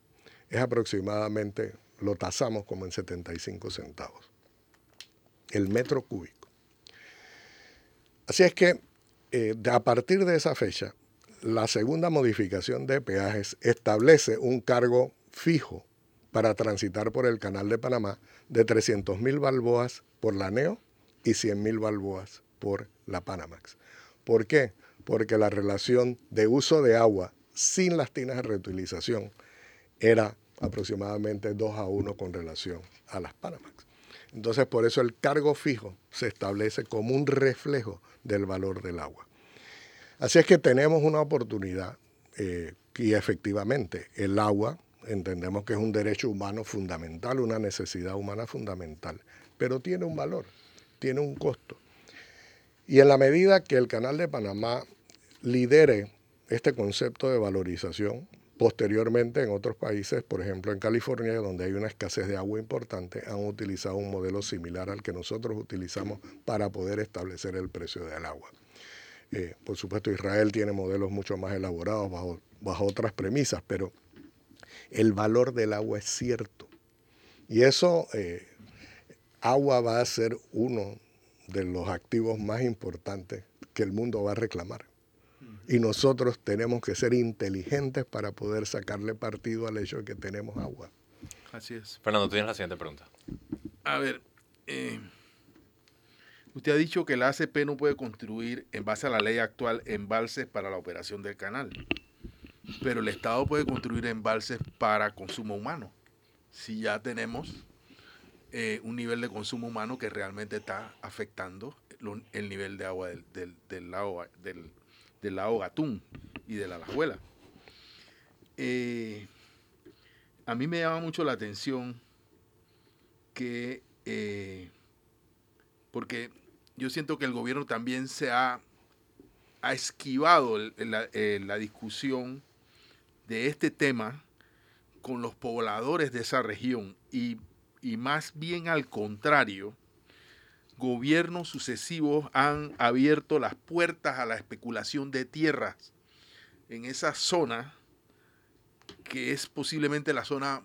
es aproximadamente, lo tasamos como en 75 centavos. El metro cúbico. Así es que eh, a partir de esa fecha, la segunda modificación de peajes establece un cargo fijo para transitar por el canal de Panamá de 300 mil balboas por la NEO y 100 mil balboas por la Panamax. ¿Por qué? Porque la relación de uso de agua sin las tinas de reutilización era aproximadamente 2 a 1 con relación a las Panamax. Entonces, por eso el cargo fijo se establece como un reflejo del valor del agua. Así es que tenemos una oportunidad eh, y efectivamente el agua entendemos que es un derecho humano fundamental, una necesidad humana fundamental, pero tiene un valor, tiene un costo. Y en la medida que el Canal de Panamá lidere este concepto de valorización, posteriormente en otros países, por ejemplo en California, donde hay una escasez de agua importante, han utilizado un modelo similar al que nosotros utilizamos para poder establecer el precio del agua. Eh, por supuesto, Israel tiene modelos mucho más elaborados bajo, bajo otras premisas, pero el valor del agua es cierto. Y eso, eh, agua va a ser uno de los activos más importantes que el mundo va a reclamar. Y nosotros tenemos que ser inteligentes para poder sacarle partido al hecho de que tenemos agua. Así es. Fernando, tienes la siguiente pregunta. A ver, eh, usted ha dicho que la ACP no puede construir, en base a la ley actual, embalses para la operación del canal pero el Estado puede construir embalses para consumo humano. Si ya tenemos eh, un nivel de consumo humano que realmente está afectando el nivel de agua del, del, lago, del, lago Gatún y de la Alajuela. Eh, a mí me llama mucho la atención que, eh, porque yo siento que el gobierno también se ha, ha esquivado la, la discusión de este tema con los pobladores de esa región y, más bien al contrario, gobiernos sucesivos han abierto las puertas a la especulación de tierras en esa zona que es posiblemente la zona,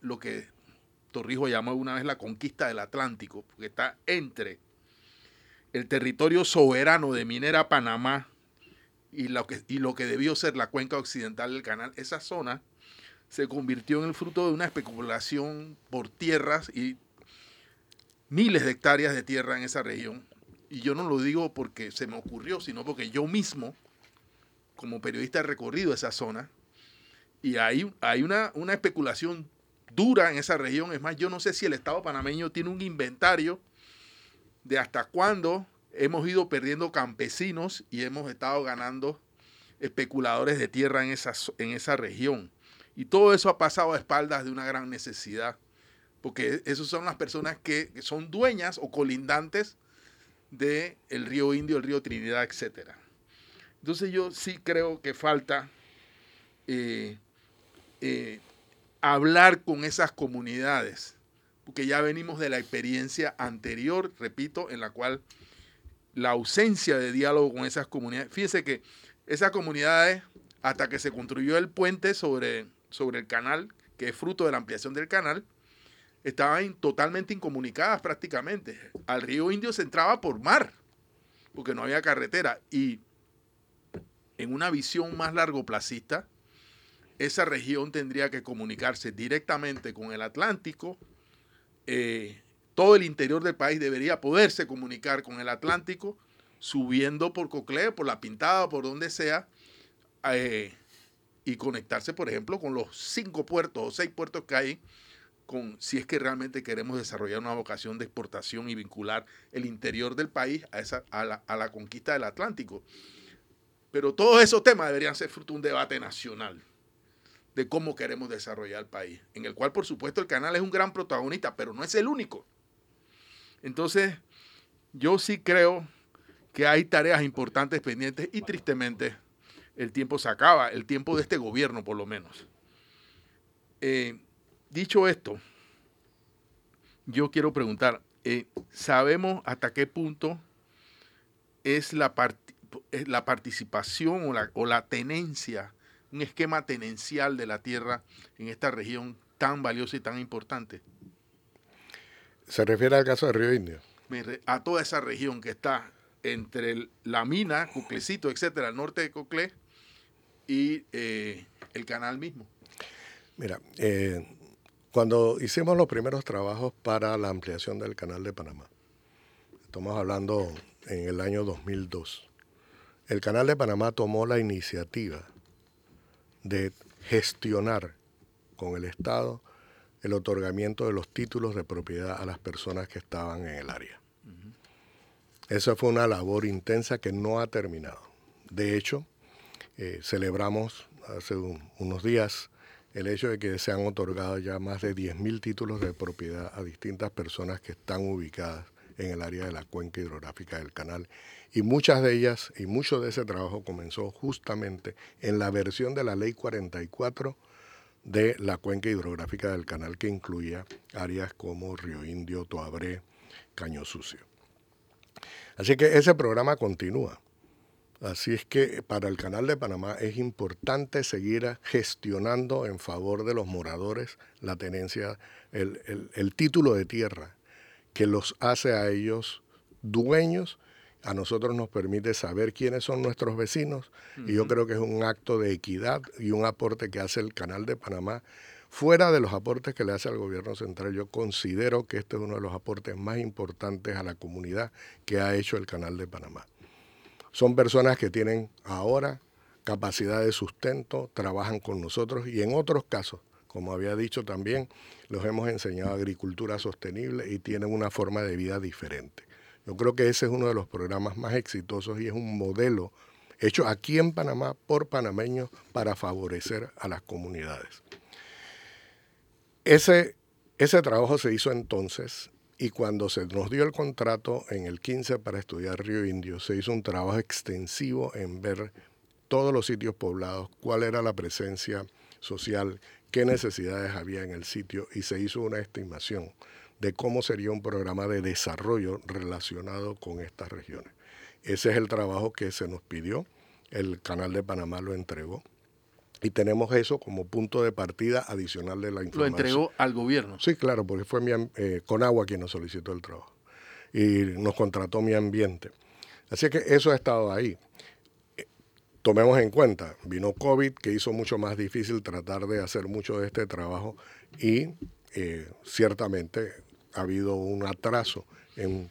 lo que Torrijos llamó una vez la conquista del Atlántico, porque está entre el territorio soberano de Minera Panamá y lo, que, lo que debió ser la cuenca occidental del canal, esa zona se convirtió en el fruto de una especulación por tierras y miles de hectáreas de tierra en esa región. Y yo no lo digo porque se me ocurrió, sino porque yo mismo, como periodista, he recorrido esa zona y hay, hay una, una especulación dura en esa región. Es más, yo no sé si el Estado panameño tiene un inventario de hasta cuándo hemos ido perdiendo campesinos y hemos estado ganando especuladores de tierra en esa, en esa región. Y todo eso ha pasado a espaldas de una gran necesidad, porque esas son las personas que, son dueñas o colindantes del el río Indio, el río Trinidad, etc. Entonces yo sí creo que falta eh, eh, hablar con esas comunidades, porque ya venimos de la experiencia anterior, repito, en la cual la ausencia de diálogo con esas comunidades. Fíjese que esas comunidades, hasta que se construyó el puente sobre, sobre el canal, que es fruto de la ampliación del canal, estaban totalmente incomunicadas prácticamente. Al río Indio se entraba por mar, porque no había carretera. Y en una visión más largoplacista, esa región tendría que comunicarse directamente con el Atlántico. Eh, todo el interior del país debería poderse comunicar con el Atlántico, subiendo por Coclé, por la Pintada, por donde sea, eh, y conectarse, por ejemplo, con los cinco puertos o seis puertos que hay, con, si es que realmente queremos desarrollar una vocación de exportación y vincular el interior del país a, esa, a, la, a la conquista del Atlántico. Pero todos esos temas deberían ser fruto de un debate nacional de cómo queremos desarrollar el país, en el cual por supuesto el canal es un gran protagonista, pero no es el único. Entonces, yo sí creo que hay tareas importantes pendientes y tristemente el tiempo se acaba, el tiempo de este gobierno por lo menos. Eh, dicho esto, yo quiero preguntar, eh, ¿sabemos hasta qué punto es la, la participación o la, o la tenencia un esquema tenencial de la tierra en esta región tan valiosa y tan importante. ¿Se refiere al caso de Río Indio? A toda esa región que está entre la mina, Coclecito, etcétera, al norte de Coclé y eh, el canal mismo. Mira, eh, cuando hicimos los primeros trabajos para la ampliación del canal de Panamá, estamos hablando en el año 2002, el canal de Panamá tomó la iniciativa de gestionar con el Estado el otorgamiento de los títulos de propiedad a las personas que estaban en el área. Esa fue una labor intensa que no ha terminado. De hecho, eh, celebramos hace unos días el hecho de que se han otorgado ya más de 10.000 títulos de propiedad a distintas personas que están ubicadas en el área de la cuenca hidrográfica del canal y muchas de ellas y mucho de ese trabajo comenzó justamente en la versión de la ley 44 de la cuenca hidrográfica del canal que incluía áreas como Río Indio, Toabré, Caño Sucio. Así que ese programa continúa. Así es que para el Canal de Panamá es importante seguir gestionando en favor de los moradores la tenencia, el, el título de tierra que los hace a ellos dueños a nosotros nos permite saber quiénes son nuestros vecinos y yo creo que es un acto de equidad y un aporte que hace el Canal de Panamá. Fuera de los aportes que le hace al gobierno central, yo considero que este es uno de los aportes más importantes a la comunidad que ha hecho el Canal de Panamá. Son personas que tienen ahora capacidad de sustento, trabajan con nosotros y en otros casos, como había dicho también, los hemos enseñado agricultura sostenible y tienen una forma de vida diferente. Yo creo que ese es uno de los programas más exitosos y es un modelo hecho aquí en Panamá por panameños para favorecer a las comunidades. Ese, ese trabajo se hizo entonces y cuando se nos dio el contrato en el 15 para estudiar Río Indio, se hizo un trabajo extensivo en ver todos los sitios poblados, cuál era la presencia social, qué necesidades había en el sitio y se hizo una estimación de cómo sería un programa de desarrollo relacionado con estas regiones. Ese es el trabajo que se nos pidió, el Canal de Panamá lo entregó y tenemos eso como punto de partida adicional de la información. ¿Lo entregó al gobierno? Sí, claro, porque fue mi, eh, Conagua quien nos solicitó el trabajo y nos contrató mi ambiente. Así que eso ha estado ahí. Eh, tomemos en cuenta, vino COVID que hizo mucho más difícil tratar de hacer mucho de este trabajo y eh, ciertamente ha habido un atraso en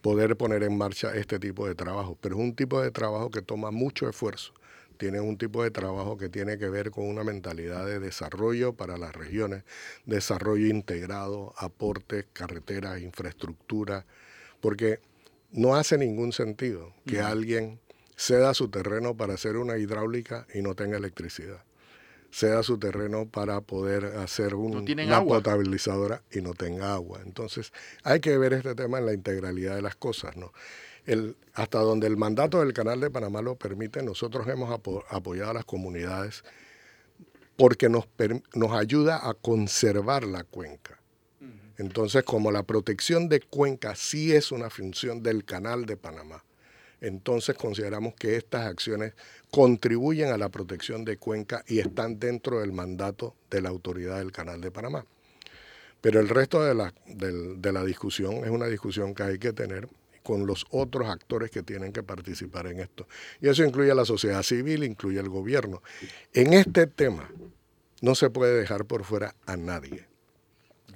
poder poner en marcha este tipo de trabajo, pero es un tipo de trabajo que toma mucho esfuerzo. Tiene un tipo de trabajo que tiene que ver con una mentalidad de desarrollo para las regiones, desarrollo integrado, aportes, carreteras, infraestructura, porque no hace ningún sentido que alguien ceda su terreno para hacer una hidráulica y no tenga electricidad sea su terreno para poder hacer una potabilizadora y no tenga agua. Entonces, hay que ver este tema en la integralidad de las cosas, ¿no? El, hasta donde el mandato del Canal de Panamá lo permite, nosotros hemos apoyado a las comunidades porque nos, nos ayuda a conservar la cuenca. Entonces, como la protección de cuenca sí es una función del Canal de Panamá, entonces consideramos que estas acciones contribuyen a la protección de Cuenca y están dentro del mandato de la autoridad del Canal de Panamá. Pero el resto de la, de la discusión es una discusión que hay que tener con los otros actores que tienen que participar en esto. Y eso incluye a la sociedad civil, incluye al gobierno. En este tema no se puede dejar por fuera a nadie.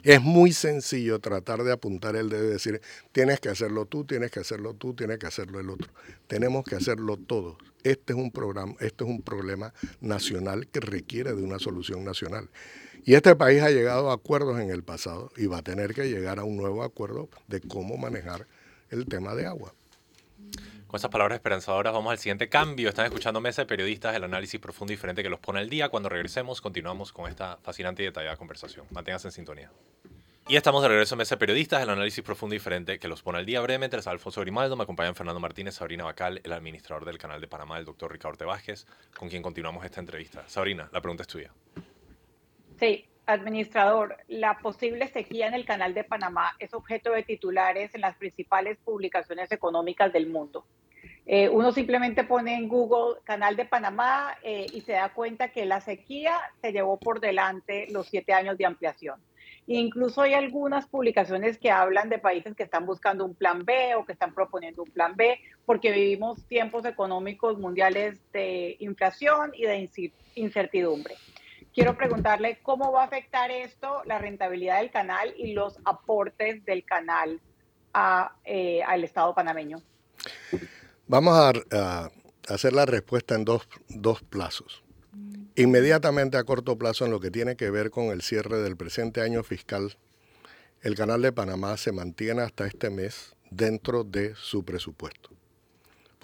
Es muy sencillo tratar de apuntar el dedo y decir, tienes que hacerlo tú, tienes que hacerlo tú, tienes que hacerlo el otro. Tenemos que hacerlo todos. Este es un programa, este es un problema nacional que requiere de una solución nacional. Y este país ha llegado a acuerdos en el pasado y va a tener que llegar a un nuevo acuerdo de cómo manejar el tema de agua. Con esas palabras esperanzadoras vamos al siguiente cambio. Están escuchando Mesa de Periodistas, el análisis profundo y diferente que los pone al día. Cuando regresemos continuamos con esta fascinante y detallada conversación. Manténganse en sintonía. Y estamos de regreso en Mesa de Periodistas, el análisis profundo y diferente que los pone al día brevemente. Les Alfonso Grimaldo, me acompañan Fernando Martínez, Sabrina Bacal, el administrador del canal de Panamá, el doctor Ricardo Vázquez, con quien continuamos esta entrevista. Sabrina, la pregunta es tuya. Sí, administrador, la posible sequía en el canal de Panamá es objeto de titulares en las principales publicaciones económicas del mundo. Eh, uno simplemente pone en Google canal de Panamá eh, y se da cuenta que la sequía se llevó por delante los siete años de ampliación. Incluso hay algunas publicaciones que hablan de países que están buscando un plan B o que están proponiendo un plan B porque vivimos tiempos económicos mundiales de inflación y de incertidumbre quiero preguntarle cómo va a afectar esto la rentabilidad del canal y los aportes del canal eh, al Estado panameño. Vamos a, hacer la respuesta en dos, dos plazos. Inmediatamente a corto plazo en lo que tiene que ver con el cierre del presente año fiscal, el Canal de Panamá se mantiene hasta este mes dentro de su presupuesto.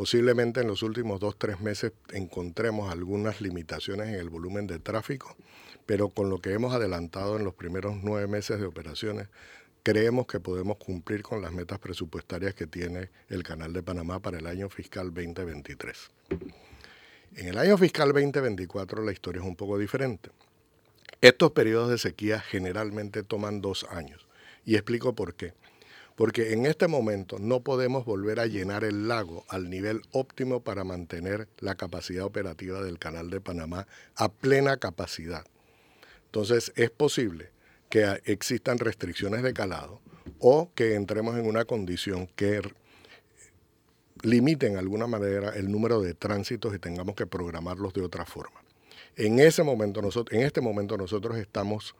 Posiblemente en los últimos dos, tres meses encontremos algunas limitaciones en el volumen de tráfico, pero con lo que hemos adelantado en los primeros nueve meses de operaciones, creemos que podemos cumplir con las metas presupuestarias que tiene el Canal de Panamá para el año fiscal 2023. En el año fiscal 2024 la historia es un poco diferente. Estos periodos de sequía generalmente toman dos años y explico por qué porque en este momento no podemos volver a llenar el lago al nivel óptimo para mantener la capacidad operativa del Canal de Panamá a plena capacidad. Entonces es posible que existan restricciones de calado o que entremos en una condición que limite en alguna manera el número de tránsitos y tengamos que programarlos de otra forma. En, ese momento nosotros, en este momento nosotros estamos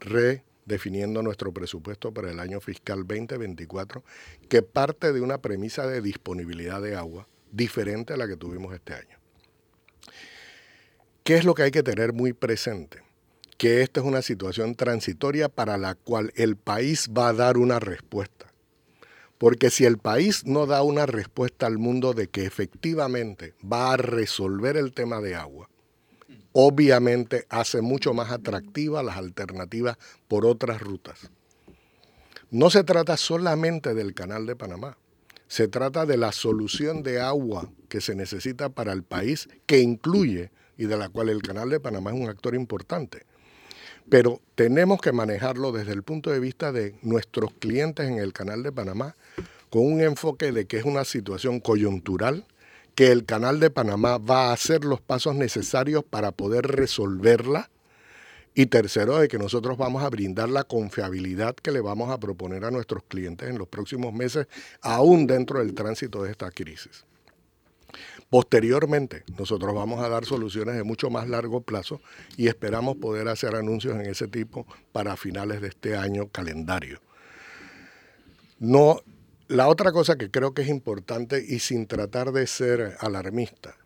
re definiendo nuestro presupuesto para el año fiscal 2024, que parte de una premisa de disponibilidad de agua diferente a la que tuvimos este año. ¿Qué es lo que hay que tener muy presente? Que esta es una situación transitoria para la cual el país va a dar una respuesta. Porque si el país no da una respuesta al mundo de que efectivamente va a resolver el tema de agua, obviamente hace mucho más atractivas las alternativas por otras rutas. No se trata solamente del canal de Panamá, se trata de la solución de agua que se necesita para el país, que incluye y de la cual el canal de Panamá es un actor importante. Pero tenemos que manejarlo desde el punto de vista de nuestros clientes en el canal de Panamá, con un enfoque de que es una situación coyuntural, que el Canal de Panamá va a hacer los pasos necesarios para poder resolverla. Y tercero, de que nosotros vamos a brindar la confiabilidad que le vamos a proponer a nuestros clientes en los próximos meses, aún dentro del tránsito de esta crisis. Posteriormente, nosotros vamos a dar soluciones de mucho más largo plazo y esperamos poder hacer anuncios en ese tipo para finales de este año calendario. No la otra cosa que creo que es importante y sin tratar de ser alarmista,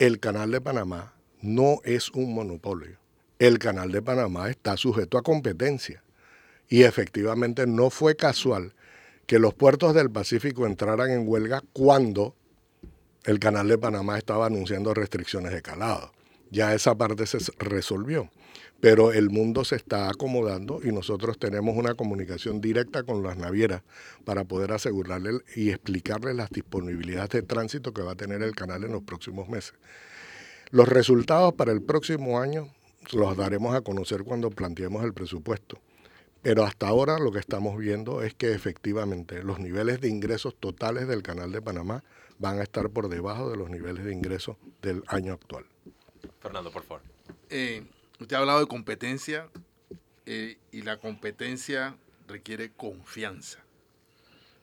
el canal de Panamá no es un monopolio. El canal de Panamá está sujeto a competencia. Y efectivamente no fue casual que los puertos del Pacífico entraran en huelga cuando el canal de Panamá estaba anunciando restricciones de calado. Ya esa parte se resolvió pero el mundo se está acomodando y nosotros tenemos una comunicación directa con las navieras para poder asegurarle y explicarles las disponibilidades de tránsito que va a tener el canal en los próximos meses. Los resultados para el próximo año los daremos a conocer cuando planteemos el presupuesto. Pero hasta ahora lo que estamos viendo es que efectivamente los niveles de ingresos totales del canal de Panamá van a estar por debajo de los niveles de ingresos del año actual. Fernando, por favor. Eh, Usted ha hablado de competencia. eh, y la competencia requiere confianza.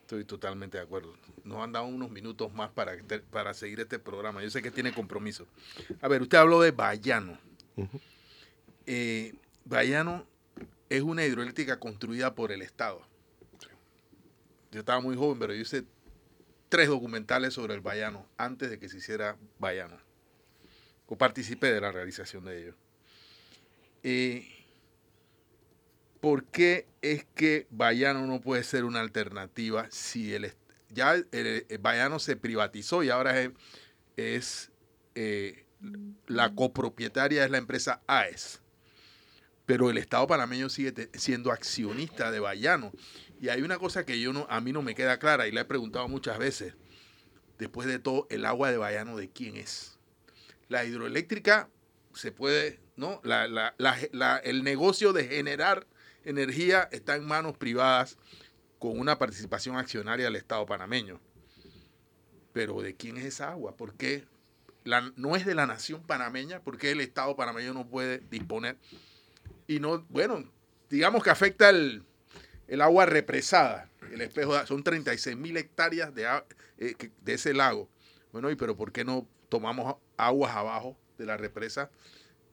Estoy totalmente de acuerdo. Nos han dado unos minutos más para, para seguir este programa. Yo sé que tiene compromiso. A ver, usted habló de Bayano. Eh, Bayano es una hidroeléctrica construida por el Estado. Yo estaba muy joven, pero yo hice tres documentales sobre el Bayano antes de que se hiciera Bayano. O participé de la realización de ellos. Eh, ¿por qué es que Bayano no puede ser una alternativa si el, ya el, Bayano se privatizó y ahora es, eh, la copropietaria es la empresa AES? Pero el Estado panameño sigue siendo accionista de Bayano. Y hay una cosa que yo no, a mí no me queda clara y la he preguntado muchas veces. Después de todo, el agua de Bayano, ¿de quién es? La hidroeléctrica se puede, ¿no? el negocio de generar energía está en manos privadas con una participación accionaria del Estado panameño. Pero ¿de quién es esa agua? ¿Por qué la, no es de la nación panameña? ¿Por qué el Estado panameño no puede disponer? Y no, bueno, digamos que afecta el, agua represada. El espejo son 36 mil hectáreas de, eh, de ese lago. Bueno, ¿y pero por qué no tomamos aguas abajo de la represa?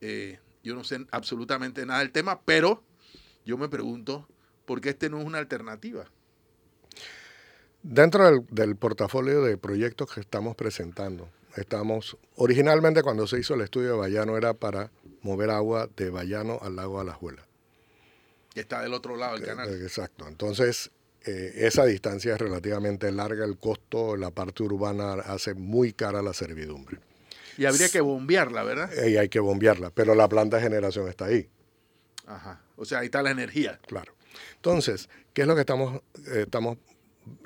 Eh, yo no sé absolutamente nada del tema, pero yo me pregunto por qué este no es una alternativa. Dentro del, portafolio de proyectos que estamos presentando, estamos, originalmente cuando se hizo el estudio de Bayano era para mover agua de Bayano al lago Alajuela. Que está del otro lado del canal. Eh, exacto. Entonces, eh, esa distancia es relativamente larga, el costo, la parte urbana hace muy cara la servidumbre. Y habría que bombearla, ¿verdad? Y hay que bombearla, pero la planta de generación está ahí. Ajá. O sea, ahí está la energía. Claro. Entonces, ¿qué es lo que estamos, eh, estamos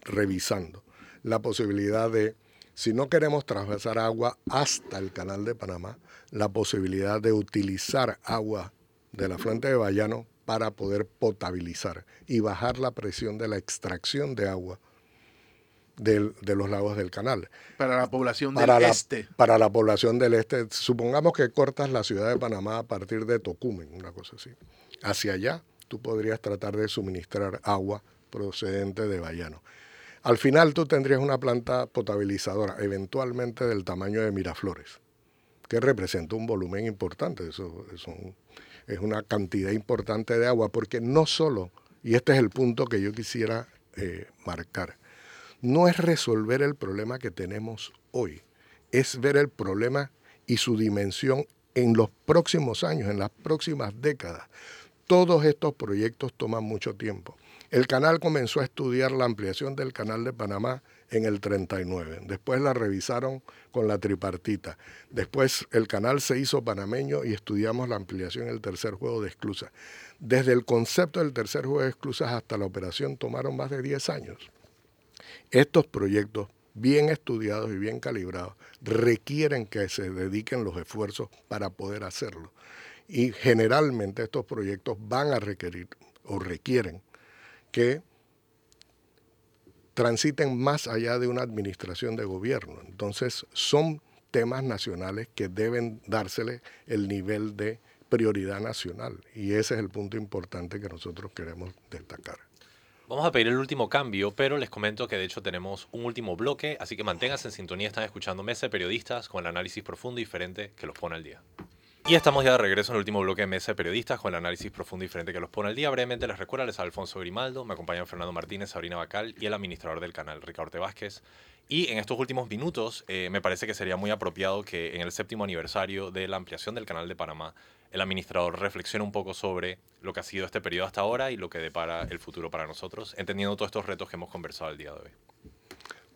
revisando? La posibilidad de, si no queremos traspasar agua hasta el canal de Panamá, la posibilidad de utilizar agua de la fuente de Bayano para poder potabilizar y bajar la presión de la extracción de agua de los lagos del canal. Para la población del este. Para la población del este. Supongamos que cortas la ciudad de Panamá a partir de Tocumen, una cosa así. Hacia allá tú podrías tratar de suministrar agua procedente de Bayano. Al final tú tendrías una planta potabilizadora, eventualmente del tamaño de Miraflores, que representa un volumen importante. Eso, es una cantidad importante de agua, porque no solo, y este es el punto que yo quisiera eh, marcar, no es resolver el problema que tenemos hoy, es ver el problema y su dimensión en los próximos años, en las próximas décadas. Todos estos proyectos toman mucho tiempo. El canal comenzó a estudiar la ampliación del canal de Panamá en el 39. Después la revisaron con la tripartita. Después el canal se hizo panameño y estudiamos la ampliación en el tercer juego de esclusas. Desde el concepto del tercer juego de esclusas hasta la operación tomaron más de 10 años. Estos proyectos bien estudiados y bien calibrados requieren que se dediquen los esfuerzos para poder hacerlo. Y generalmente estos proyectos van a requerir o requieren que transiten más allá de una administración de gobierno. Entonces son temas nacionales que deben dársele el nivel de prioridad nacional y ese es el punto importante que nosotros queremos destacar. Vamos a pedir el último cambio, pero les comento que de hecho tenemos un último bloque, así que manténganse en sintonía, están escuchando Mesa de Periodistas con el análisis profundo y diferente que los pone al día. Y estamos ya de regreso en el último bloque de Mesa de Periodistas con el análisis profundo y diferente que los pone al día. Brevemente les recuerdo, les Alfonso Grimaldo, me acompañan Fernando Martínez, Sabrina Bacal y el administrador del canal, Ricardo Vázquez. Y en estos últimos minutos eh, me parece que sería muy apropiado que en el séptimo aniversario de la ampliación del canal de Panamá el administrador reflexiona un poco sobre lo que ha sido este periodo hasta ahora y lo que depara el futuro para nosotros, entendiendo todos estos retos que hemos conversado el día de hoy.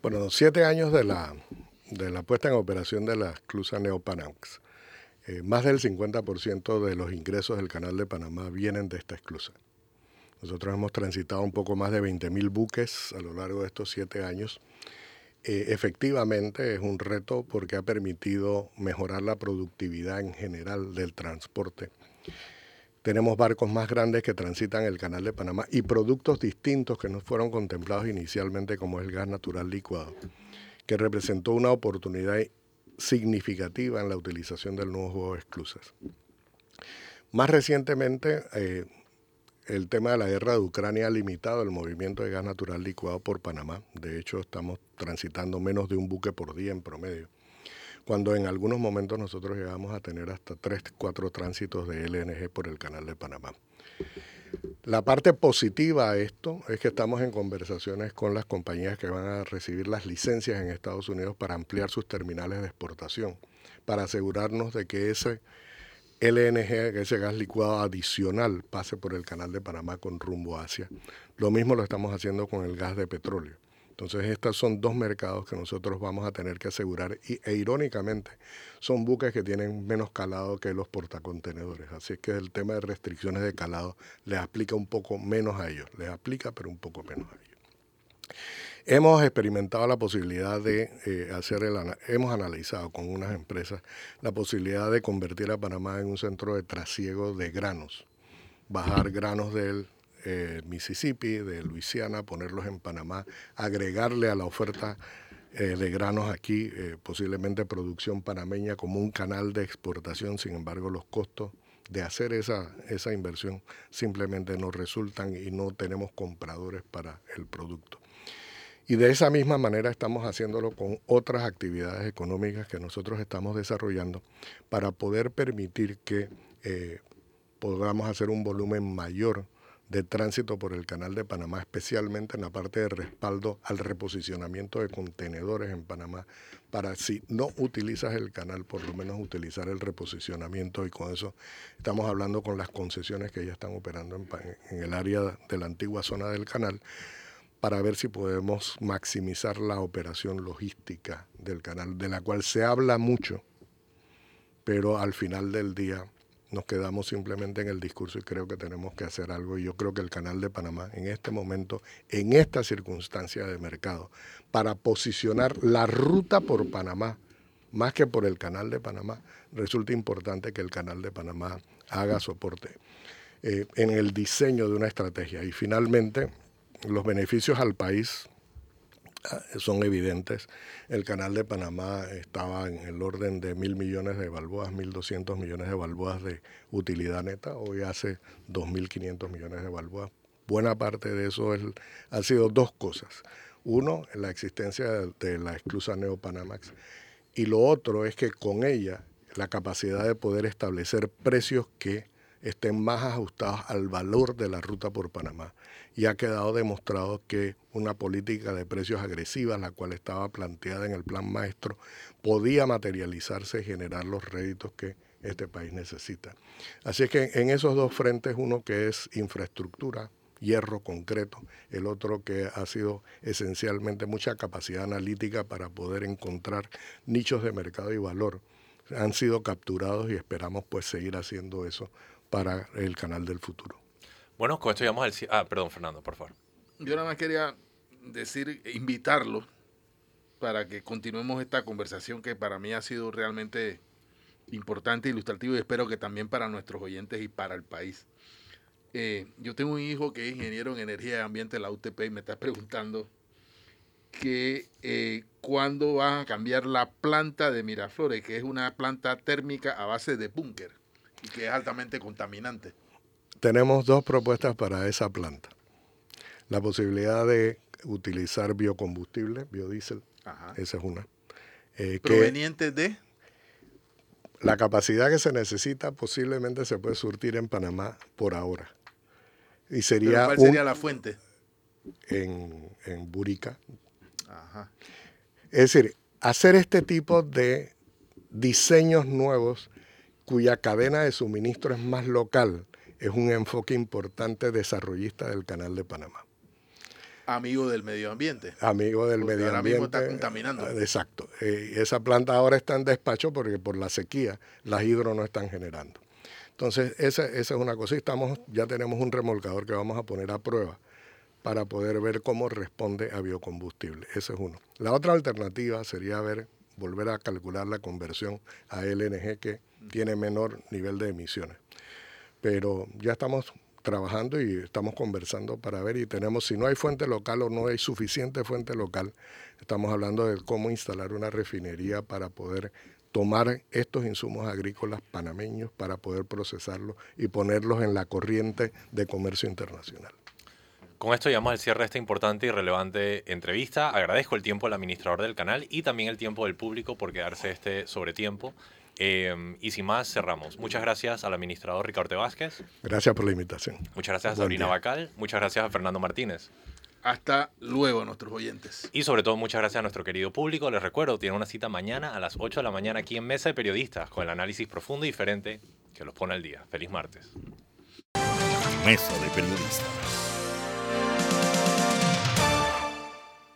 Bueno, siete años de la, de la puesta en operación de la esclusa Neopanamax. Eh, más del 50% de los ingresos del canal de Panamá vienen de esta esclusa. Nosotros hemos transitado un poco más de 20.000 buques a lo largo de estos siete años eh, efectivamente es un reto porque ha permitido mejorar la productividad en general del transporte. Tenemos barcos más grandes que transitan el canal de Panamá y productos distintos que no fueron contemplados inicialmente como el gas natural licuado, que representó una oportunidad significativa en la utilización del nuevo juego de esclusas. Más recientemente, eh, el tema de la guerra de Ucrania ha limitado el movimiento de gas natural licuado por Panamá. De hecho, estamos transitando menos de un buque por día en promedio. Cuando en algunos momentos nosotros llegamos a tener hasta tres, cuatro tránsitos de LNG por el canal de Panamá. La parte positiva a esto es que estamos en conversaciones con las compañías que van a recibir las licencias en Estados Unidos para ampliar sus terminales de exportación, para asegurarnos de que ese LNG, ese gas licuado adicional, pase por el canal de Panamá con rumbo a Asia. Lo mismo lo estamos haciendo con el gas de petróleo. Entonces, estos son dos mercados que nosotros vamos a tener que asegurar y, e irónicamente son buques que tienen menos calado que los portacontenedores. Así es que el tema de restricciones de calado les aplica un poco menos a ellos. Les aplica, pero un poco menos a ellos. Hemos experimentado la posibilidad de eh, hacer el, hemos analizado con unas empresas la posibilidad de convertir a Panamá en un centro de trasiego de granos, bajar granos del eh, Mississippi, de Luisiana, ponerlos en Panamá, agregarle a la oferta eh, de granos aquí, posiblemente producción panameña como un canal de exportación, sin embargo los costos de hacer esa, esa inversión simplemente no resultan y no tenemos compradores para el producto. Y de esa misma manera estamos haciéndolo con otras actividades económicas que nosotros estamos desarrollando para poder permitir que podamos hacer un volumen mayor de tránsito por el canal de Panamá, especialmente en la parte de respaldo al reposicionamiento de contenedores en Panamá, para si no utilizas el canal, por lo menos utilizar el reposicionamiento. Y con eso estamos hablando con las concesiones que ya están operando en, en el área de la antigua zona del canal para ver si podemos maximizar la operación logística del canal, de la cual se habla mucho, pero al final del día nos quedamos simplemente en el discurso y creo que tenemos que hacer algo. Y yo creo que el Canal de Panamá, en este momento, en esta circunstancia de mercado, para posicionar la ruta por Panamá, más que por el Canal de Panamá, resulta importante que el Canal de Panamá haga soporte eh, en el diseño de una estrategia. Y finalmente, los beneficios al país Ah, son evidentes. El canal de Panamá estaba en el orden de mil millones de balboas, mil doscientos millones de balboas de utilidad neta. Hoy hace dos mil quinientos millones de balboas. Buena parte de eso es, ha sido dos cosas. Uno, la existencia de la exclusa Neopanamax. Y lo otro es que con ella la capacidad de poder establecer precios que estén más ajustados al valor de la ruta por Panamá. Y ha quedado demostrado que una política de precios agresiva, la cual estaba planteada en el plan maestro, podía materializarse y generar los réditos que este país necesita. Así es que en esos dos frentes, uno que es infraestructura, hierro concreto, el otro que ha sido esencialmente mucha capacidad analítica para poder encontrar nichos de mercado y valor, han sido capturados y esperamos pues seguir haciendo eso para el canal del futuro. Bueno, con esto llegamos al... Ah, perdón, Fernando, por favor. Yo nada más quería decir, invitarlo para que continuemos esta conversación que para mí ha sido realmente importante, ilustrativo y espero que también para nuestros oyentes y para el país. Eh, yo tengo un hijo que es ingeniero en energía y ambiente de la UTP y me está preguntando que eh, cuándo van a cambiar la planta de Miraflores, que es una planta térmica a base de búnker y que es altamente contaminante. Tenemos dos propuestas para esa planta. La posibilidad de utilizar biocombustible, biodiesel, esa es una. Eh, ¿Proveniente de? La capacidad que se necesita posiblemente se puede surtir en Panamá por ahora. Y sería ¿Cuál sería la fuente? En, en Burica. Ajá. Es decir, hacer este tipo de diseños nuevos cuya cadena de suministro es más local, es un enfoque importante desarrollista del Canal de Panamá. Amigo del medio ambiente. Amigo del medio ahora ambiente. Mismo está contaminando. Ah, exacto. Eh, esa planta ahora está en despacho porque por la sequía las hidro no están generando. Entonces, esa, esa es una cosa. Estamos, ya tenemos un remolcador que vamos a poner a prueba para poder ver cómo responde a biocombustible. Ese es uno. La otra alternativa sería ver, volver a calcular la conversión a LNG que tiene menor nivel de emisiones. Pero ya estamos trabajando y estamos conversando para ver y tenemos, si no hay fuente local o no hay suficiente fuente local, estamos hablando de cómo instalar una refinería para poder tomar estos insumos agrícolas panameños para poder procesarlos y ponerlos en la corriente de comercio internacional. Con esto llegamos al cierre de esta importante y relevante entrevista. Agradezco el tiempo del administrador del canal y también el tiempo del público por quedarse este sobre tiempo. Eh, y sin más, cerramos. Muchas gracias al administrador Ricardo Vázquez. Gracias por la invitación. Muchas gracias a Sabrina Bacal. Muchas gracias a Fernando Martínez. Hasta luego, nuestros oyentes. Y sobre todo, muchas gracias a nuestro querido público. Les recuerdo, tienen una cita mañana a las 8 de la mañana aquí en Mesa de Periodistas con el análisis profundo y diferente que los pone al día. Feliz martes. Mesa de Periodistas.